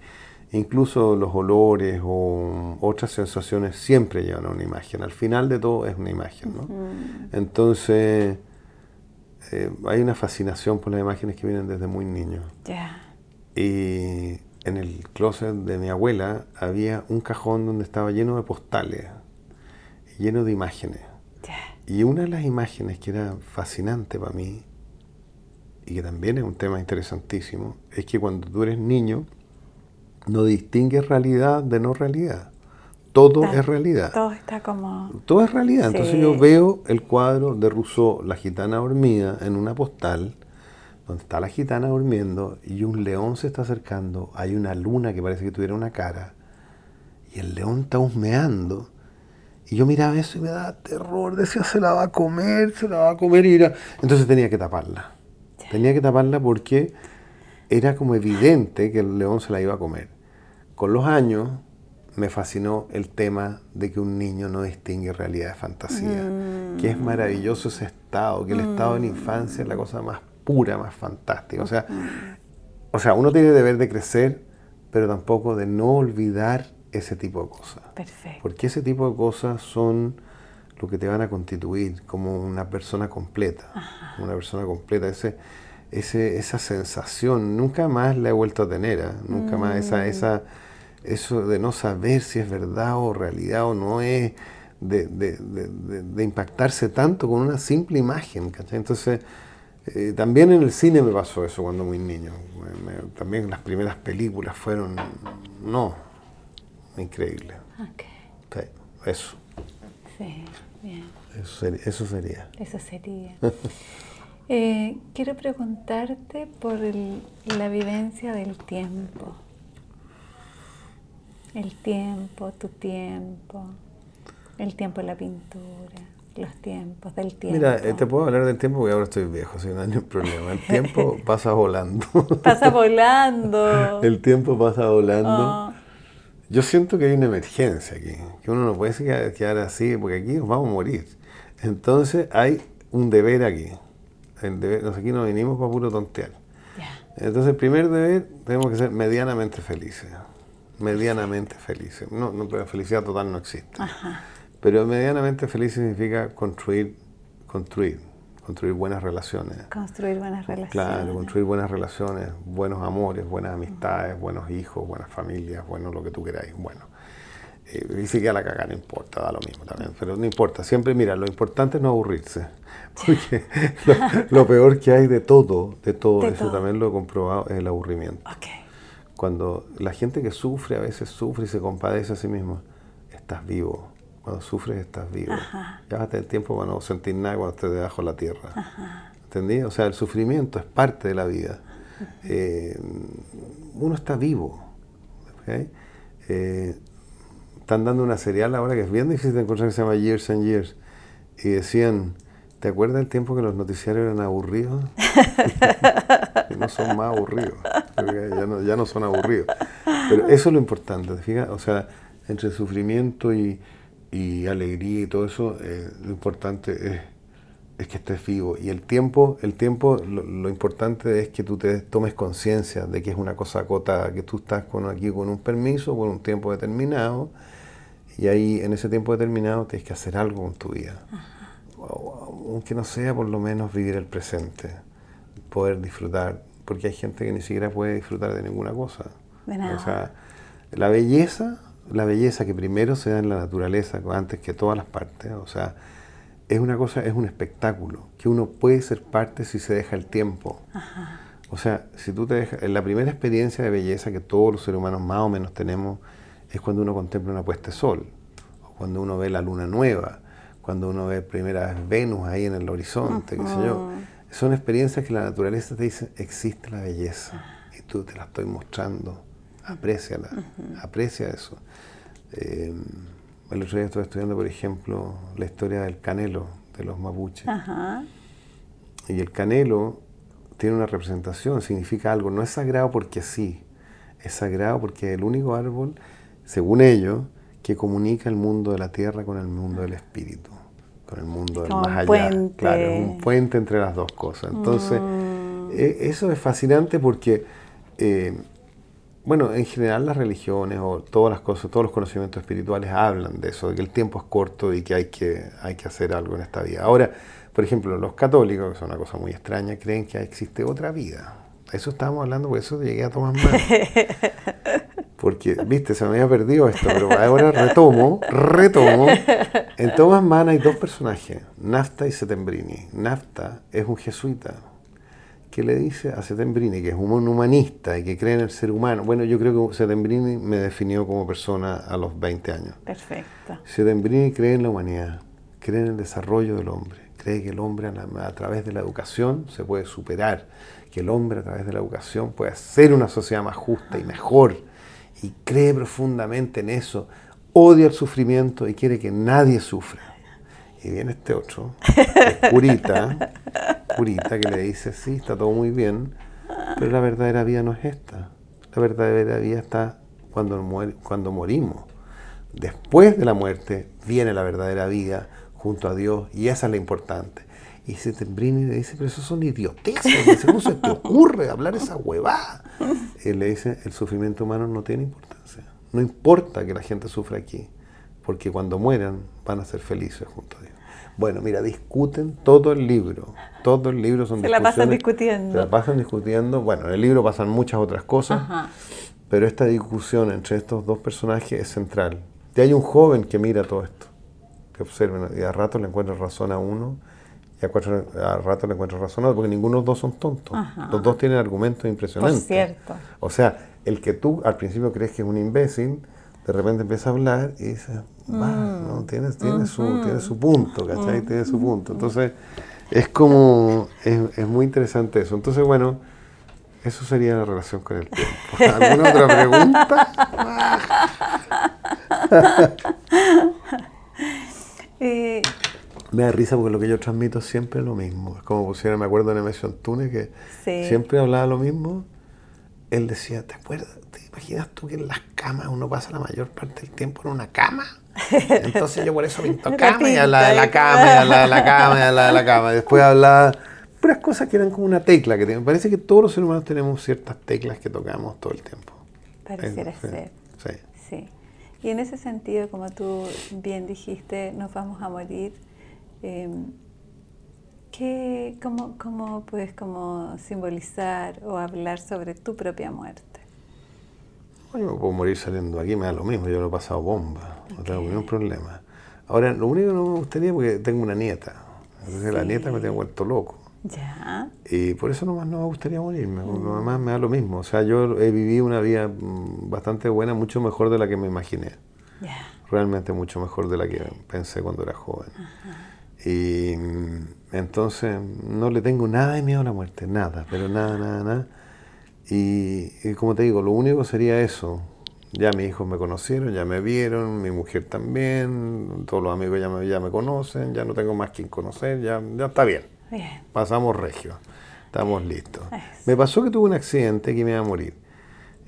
incluso los olores o otras sensaciones siempre llevan a una imagen. Al final de todo es una imagen, ¿no? Entonces, eh, hay una fascinación por las imágenes que vienen desde muy niño. Ya. Y en el closet de mi abuela había un cajón donde estaba lleno de postales, lleno de imágenes. Y una de las imágenes que era fascinante para mí, y que también es un tema interesantísimo, es que cuando tú eres niño, no distingues realidad de no realidad. Todo Está- es realidad. Todo está como. Todo es realidad. Entonces yo veo el cuadro de Rousseau, La gitana dormida, en una postal, donde está la gitana durmiendo y un león se está acercando. Hay una luna que parece que tuviera una cara. Y el león está husmeando. Y yo miraba eso y me daba terror. Decía, se la va a comer, se la va a comer. Y era- Entonces tenía que taparla. Tenía que taparla porque era como evidente que el león se la iba a comer. Con los años me fascinó el tema de que un niño no distingue realidad de fantasía. Que es maravilloso ese estado, que el estado de la infancia es la cosa más pura, más fantástica. O sea, o sea, uno tiene deber de crecer, pero tampoco de no olvidar ese tipo de cosas. Perfecto. Porque ese tipo de cosas son lo que te van a constituir como una persona completa. Una persona completa. Ese, ese, esa sensación, nunca más la he vuelto a tener. ¿ah? Nunca más esa, esa, eso de no saber si es verdad o realidad o no es, de, de- de- de- de impactarse tanto con una simple imagen. ¿cachai? Entonces, eh, también en el cine me pasó eso cuando muy niño. Me- me- también las primeras películas fueron, no, increíble. Ok. Sí, eso, Sí, bien. eso sería. Eso sería. Eso sería. Eh, quiero preguntarte por el- la vivencia del tiempo. El tiempo, tu tiempo, el tiempo en la pintura, los tiempos del tiempo. Mira, eh, te puedo hablar del tiempo porque ahora estoy viejo, no hay ningún problema. El tiempo pasa volando. Pasa volando. El tiempo pasa volando. Oh, Yo siento que hay una emergencia aquí, que uno no puede quedar, así, porque aquí nos vamos a morir. Entonces hay un deber aquí. El deber, aquí no vinimos para puro tontear. Entonces el primer deber, tenemos que ser medianamente felices. Medianamente felices. No, no, pero felicidad total no existe. Ajá. Pero medianamente feliz significa construir, construir, construir buenas relaciones. Construir buenas relaciones. Claro, construir buenas relaciones, buenos amores, buenas amistades, buenos hijos, buenas familias, bueno, lo que tú queráis. Bueno, eh, y si queda la cagada, no importa, da lo mismo también. Pero no importa, siempre mira, lo importante es no aburrirse. Porque lo, lo peor que hay de todo, de todo De eso todo. también lo he comprobado, es el aburrimiento. Cuando la gente que sufre a veces sufre y se compadece a sí mismo, estás vivo. Cuando sufres estás vivo. Ajá. A tener tiempo para no sentir nada cuando estés debajo de la tierra. ¿Entendí? O sea, el sufrimiento es parte de la vida. Eh, uno está vivo. Eh, están dando una serial ahora que es bien difícil de encontrar que se llama Years and Years. Y decían, ¿te acuerdas del tiempo que los noticiarios eran aburridos? No son más aburridos. Ya no, ya no son aburridos. Pero eso es lo importante, ¿te fijas? O sea, entre sufrimiento y, y alegría y todo eso, eh, lo importante es, es que estés vivo. Y el tiempo, el tiempo lo, lo importante es que tú te tomes conciencia de que es una cosa acotada, que tú estás con, aquí con un permiso por un tiempo determinado, y ahí en ese tiempo determinado tienes que hacer algo con tu vida. O- Aunque no sea por lo menos vivir el presente, poder disfrutar, porque hay gente que ni siquiera puede disfrutar de ninguna cosa. De nada. O sea, la belleza, la belleza que primero se da en la naturaleza, antes que todas las partes, o sea, es una cosa, es un espectáculo, que uno puede ser parte si se deja el tiempo. O sea, si tú te dejas, la primera experiencia de belleza que todos los seres humanos más o menos tenemos es cuando uno contempla una puesta de sol, o cuando uno ve la luna nueva, cuando uno ve primera vez Venus ahí en el horizonte, qué sé yo. Son experiencias que la naturaleza te dice, existe la belleza, y tú te la estoy mostrando, apréciala, aprecia eso. Eh, el otro día estuve estudiando, por ejemplo, la historia del canelo de los mapuches. Ajá. Y el canelo tiene una representación, significa algo. No es sagrado porque sí, es sagrado porque es el único árbol, según ellos, que comunica el mundo de la tierra con el mundo del espíritu, con el mundo del más allá. Puente. Claro, es un puente entre las dos cosas. Entonces, Mm. e- eso es fascinante porque, eh, bueno, en general las religiones o todas las cosas, todos los conocimientos espirituales hablan de eso, de que el tiempo es corto y que hay que, hay que hacer algo en esta vida. Ahora, por ejemplo, los católicos, que son una cosa muy extraña, creen que existe otra vida. Eso estábamos hablando, por eso llegué a Tomás Mann. Porque, viste, se me había perdido esto, pero ahora retomo, retomo. En Thomas Mann hay dos personajes, Nafta y Setembrini. Nafta es un jesuita que le dice a Setembrini, que es un humanista y que cree en el ser humano. Bueno, yo creo que Setembrini me definió como persona a los 20 años. Perfecto. Setembrini cree en la humanidad, cree en el desarrollo del hombre, cree que el hombre a, través de la educación se puede superar, que el hombre a través de la educación puede hacer una sociedad más justa y mejor, y cree profundamente en eso, odia el sufrimiento y quiere que nadie sufra. Y viene este otro, que es curita, que le dice, sí, está todo muy bien, pero la verdadera vida no es esta. La verdadera vida está cuando, muere- cuando morimos. Después de la muerte viene la verdadera vida junto a Dios y esa es la importante. Y Setembrini le dice, pero eso son idioteces, ¿cómo se te ocurre hablar esa huevada? Él le dice, el sufrimiento humano no tiene importancia. No importa que la gente sufra aquí, porque cuando mueran van a ser felices junto a Dios. Bueno, mira, discuten todo el libro. Todo el libro son Se la pasan discutiendo. Se la pasan discutiendo. Bueno, en el libro pasan muchas otras cosas. Ajá. Pero esta discusión entre estos dos personajes es central. Y hay un joven que mira todo esto, que observa, y a rato le encuentra razón a uno, y a, cuatro- a rato le a otro, porque ninguno de los dos son tontos. Ajá. Los dos tienen argumentos impresionantes. Por cierto. O sea, el que tú al principio crees que es un imbécil, de repente empieza a hablar y dices, Mm. ¿no? tiene, tiene, su, tiene su punto, ¿cachai? Tiene su punto. Entonces, es como, es, es muy interesante eso. Entonces, bueno, eso sería la relación con el tiempo. ¿Alguna otra pregunta? Eh, Me da risa porque lo que yo transmito siempre es lo mismo. Es como pusiera, me acuerdo de Nemesio Antunes, que Sí. siempre hablaba lo mismo. Él decía, ¿te acuerdas? ¿Te imaginas tú que en las camas uno pasa la mayor parte del tiempo en una cama? Entonces yo por eso pinto cama y hablaba de la cama y hablaba de la cama y hablaba de la cama. Después hablaba puras cosas que eran como una tecla. que te- parece que todos los seres humanos tenemos ciertas teclas que tocamos todo el tiempo. Pareciera sí, ser. Sí. Sí. Y en ese sentido, como tú bien dijiste, nos vamos a morir. eh, ¿qué, cómo, ¿Cómo puedes como simbolizar o hablar sobre tu propia muerte? Yo me puedo morir saliendo aquí, me da lo mismo, yo lo he pasado bomba, no tengo ningún problema. Ahora, lo único que no me gustaría, porque tengo una nieta, entonces la nieta me tiene vuelto loco. Ya. Y por eso nomás no me gustaría morirme, porque además me da lo mismo. O sea, yo he vivido una vida mm, bastante buena, mucho mejor de la que me imaginé. Ya. Realmente mucho mejor de la que pensé cuando era joven. Y mm, entonces no le tengo nada de miedo a la muerte, nada, pero nada, nada, nada. Y, y como te digo, lo único sería eso. Ya mis hijos me conocieron, ya me vieron, mi mujer también, todos los amigos ya me, ya me conocen, ya no tengo más quien conocer, ya, ya está bien. Bien. Pasamos regio, estamos listos. Me pasó que tuve un accidente que me iba a morir.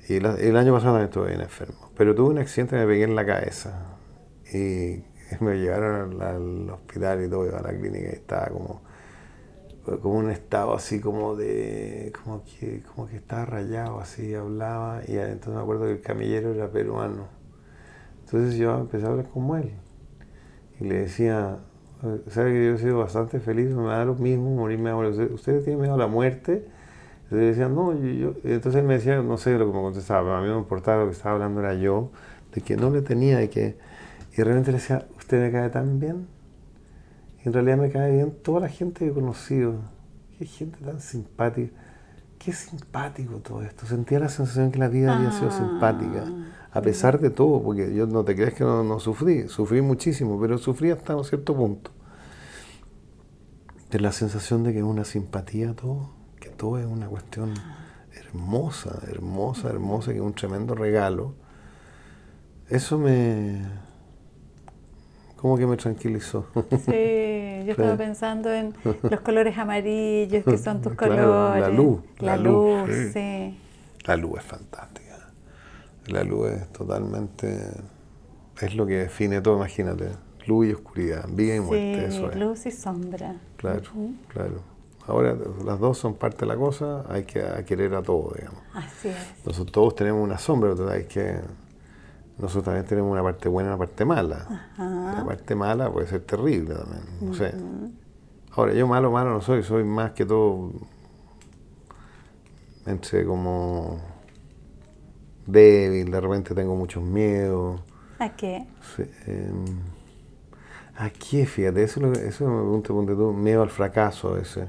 Y la- el año pasado también estuve bien enfermo. Pero tuve un accidente que me pegué en la cabeza. Y me llevaron al, al hospital y todo, iba a la clínica y estaba como, como un estado así como de, como que, como que estaba rayado, así hablaba. Y entonces me acuerdo que el camillero era peruano. Entonces yo empecé a hablar como él. Y le decía, ¿sabe que yo he sido bastante feliz? Me da lo mismo morirme ahora. ¿Usted, usted tiene miedo a la muerte? Entonces decía, no, yo, yo- Entonces él me decía, no sé lo que me contestaba, pero a mí no me importaba lo que estaba hablando era yo, de que no le tenía, de que... Y realmente le decía, ¿usted me cae tan bien? En realidad me cae bien toda la gente que he conocido. Qué gente tan simpática. Qué simpático todo esto. Sentía la sensación que la vida había sido Ah. simpática. A pesar de todo, porque yo no te creas que no, no sufrí. Sufrí muchísimo, pero sufrí hasta un cierto punto. De la sensación de que es una simpatía todo, que todo es una cuestión hermosa, hermosa, hermosa, que es un tremendo regalo. Eso me. Como que me tranquilizó. Sí, yo estaba pensando en los colores amarillos que son tus Claro, colores. la luz, La, la luz, luz, sí. La luz es fantástica. La luz es totalmente, es lo que define todo, imagínate. Luz y oscuridad, vida y muerte, sí, eso es. luz y sombra. Claro, claro. Ahora las dos son parte de la cosa, hay que querer a todo, digamos. Así es. Nosotros todos tenemos una sombra, pero hay que nosotros también tenemos una parte buena y una parte mala. La parte mala puede ser terrible también, no sé. Ahora, yo malo, malo no soy, soy más que todo entre como débil, de repente tengo muchos miedos. ¿A qué? Em, ¿A qué? Fíjate, eso, eso me pregunta, tú, miedo al fracaso ese.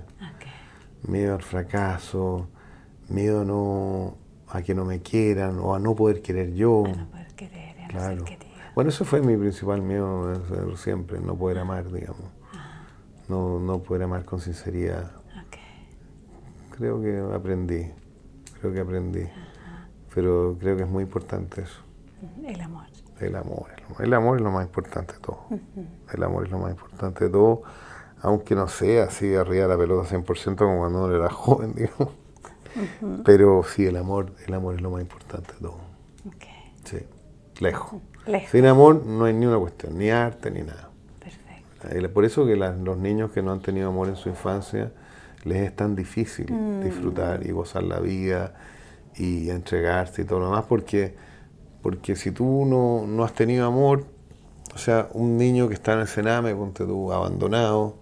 Miedo al fracaso, miedo no, a que no me quieran o a no poder querer yo. A no poder a claro. Bueno, eso fue mi principal miedo siempre, no poder amar, digamos. Ah. No, no poder amar con sinceridad. Creo que aprendí, creo que aprendí. Pero creo que es muy importante eso. El amor. El amor. El amor es lo más importante de todo. El amor es lo más importante de todo, aunque no sea así arriba de la pelota 100% como cuando uno era joven, digamos. Pero sí, el amor, el amor es lo más importante de todo. Lejos. Sin amor no hay ni una cuestión, ni arte, ni nada. Perfecto. Por eso que los niños que no han tenido amor en su infancia, les es tan difícil mm. disfrutar y gozar la vida y entregarse y todo lo demás, porque, porque si tú no, no has tenido amor, o sea, un niño que está en el cename, ponte tú, abandonado,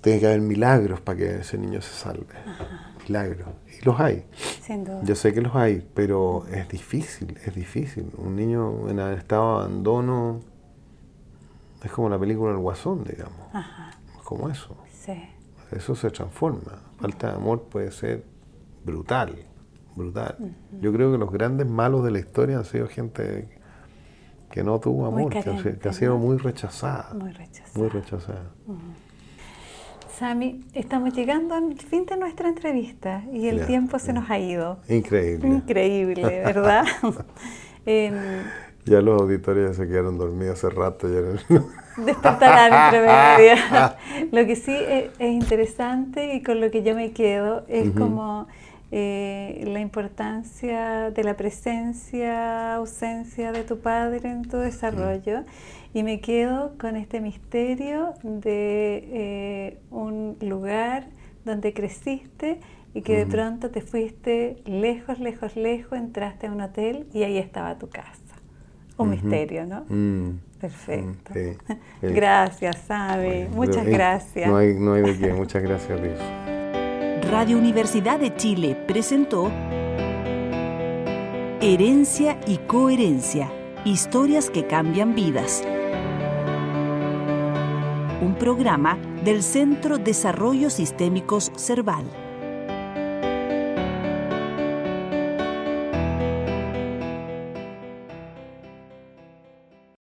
tiene que haber milagros para que ese niño se salve. Milagros. Y los hay. Yo sé que los hay, pero es difícil, es difícil. Un niño en estado de abandono es como la película El Guasón, digamos. Es como eso. Eso se transforma. Falta de amor puede ser brutal, brutal. Yo creo que los grandes malos de la historia han sido gente que no tuvo amor, que, ha sido muy rechazada. Muy rechazada. Muy rechazada. Sami, estamos llegando al fin de nuestra entrevista y el tiempo se nos ha ido. Increíble. Increíble, ¿verdad? Em, ya los auditores se quedaron dormidos hace rato. Ya Despertarán entre media. lo que sí es, interesante y con lo que yo me quedo es como eh, la importancia de la presencia, ausencia de tu padre en tu desarrollo. Y me quedo con este misterio de eh, un lugar donde creciste y que de pronto te fuiste lejos, lejos, lejos, entraste a un hotel y ahí estaba tu casa. Un misterio, ¿no? Mm. Perfecto. Gracias, Sabe. Muchas gracias. No hay, no hay de qué. Muchas gracias, Liz. Radio Universidad de Chile presentó Herencia y Coherencia, historias que cambian vidas. Un programa del Centro Desarrollo Sistémicos Cerval.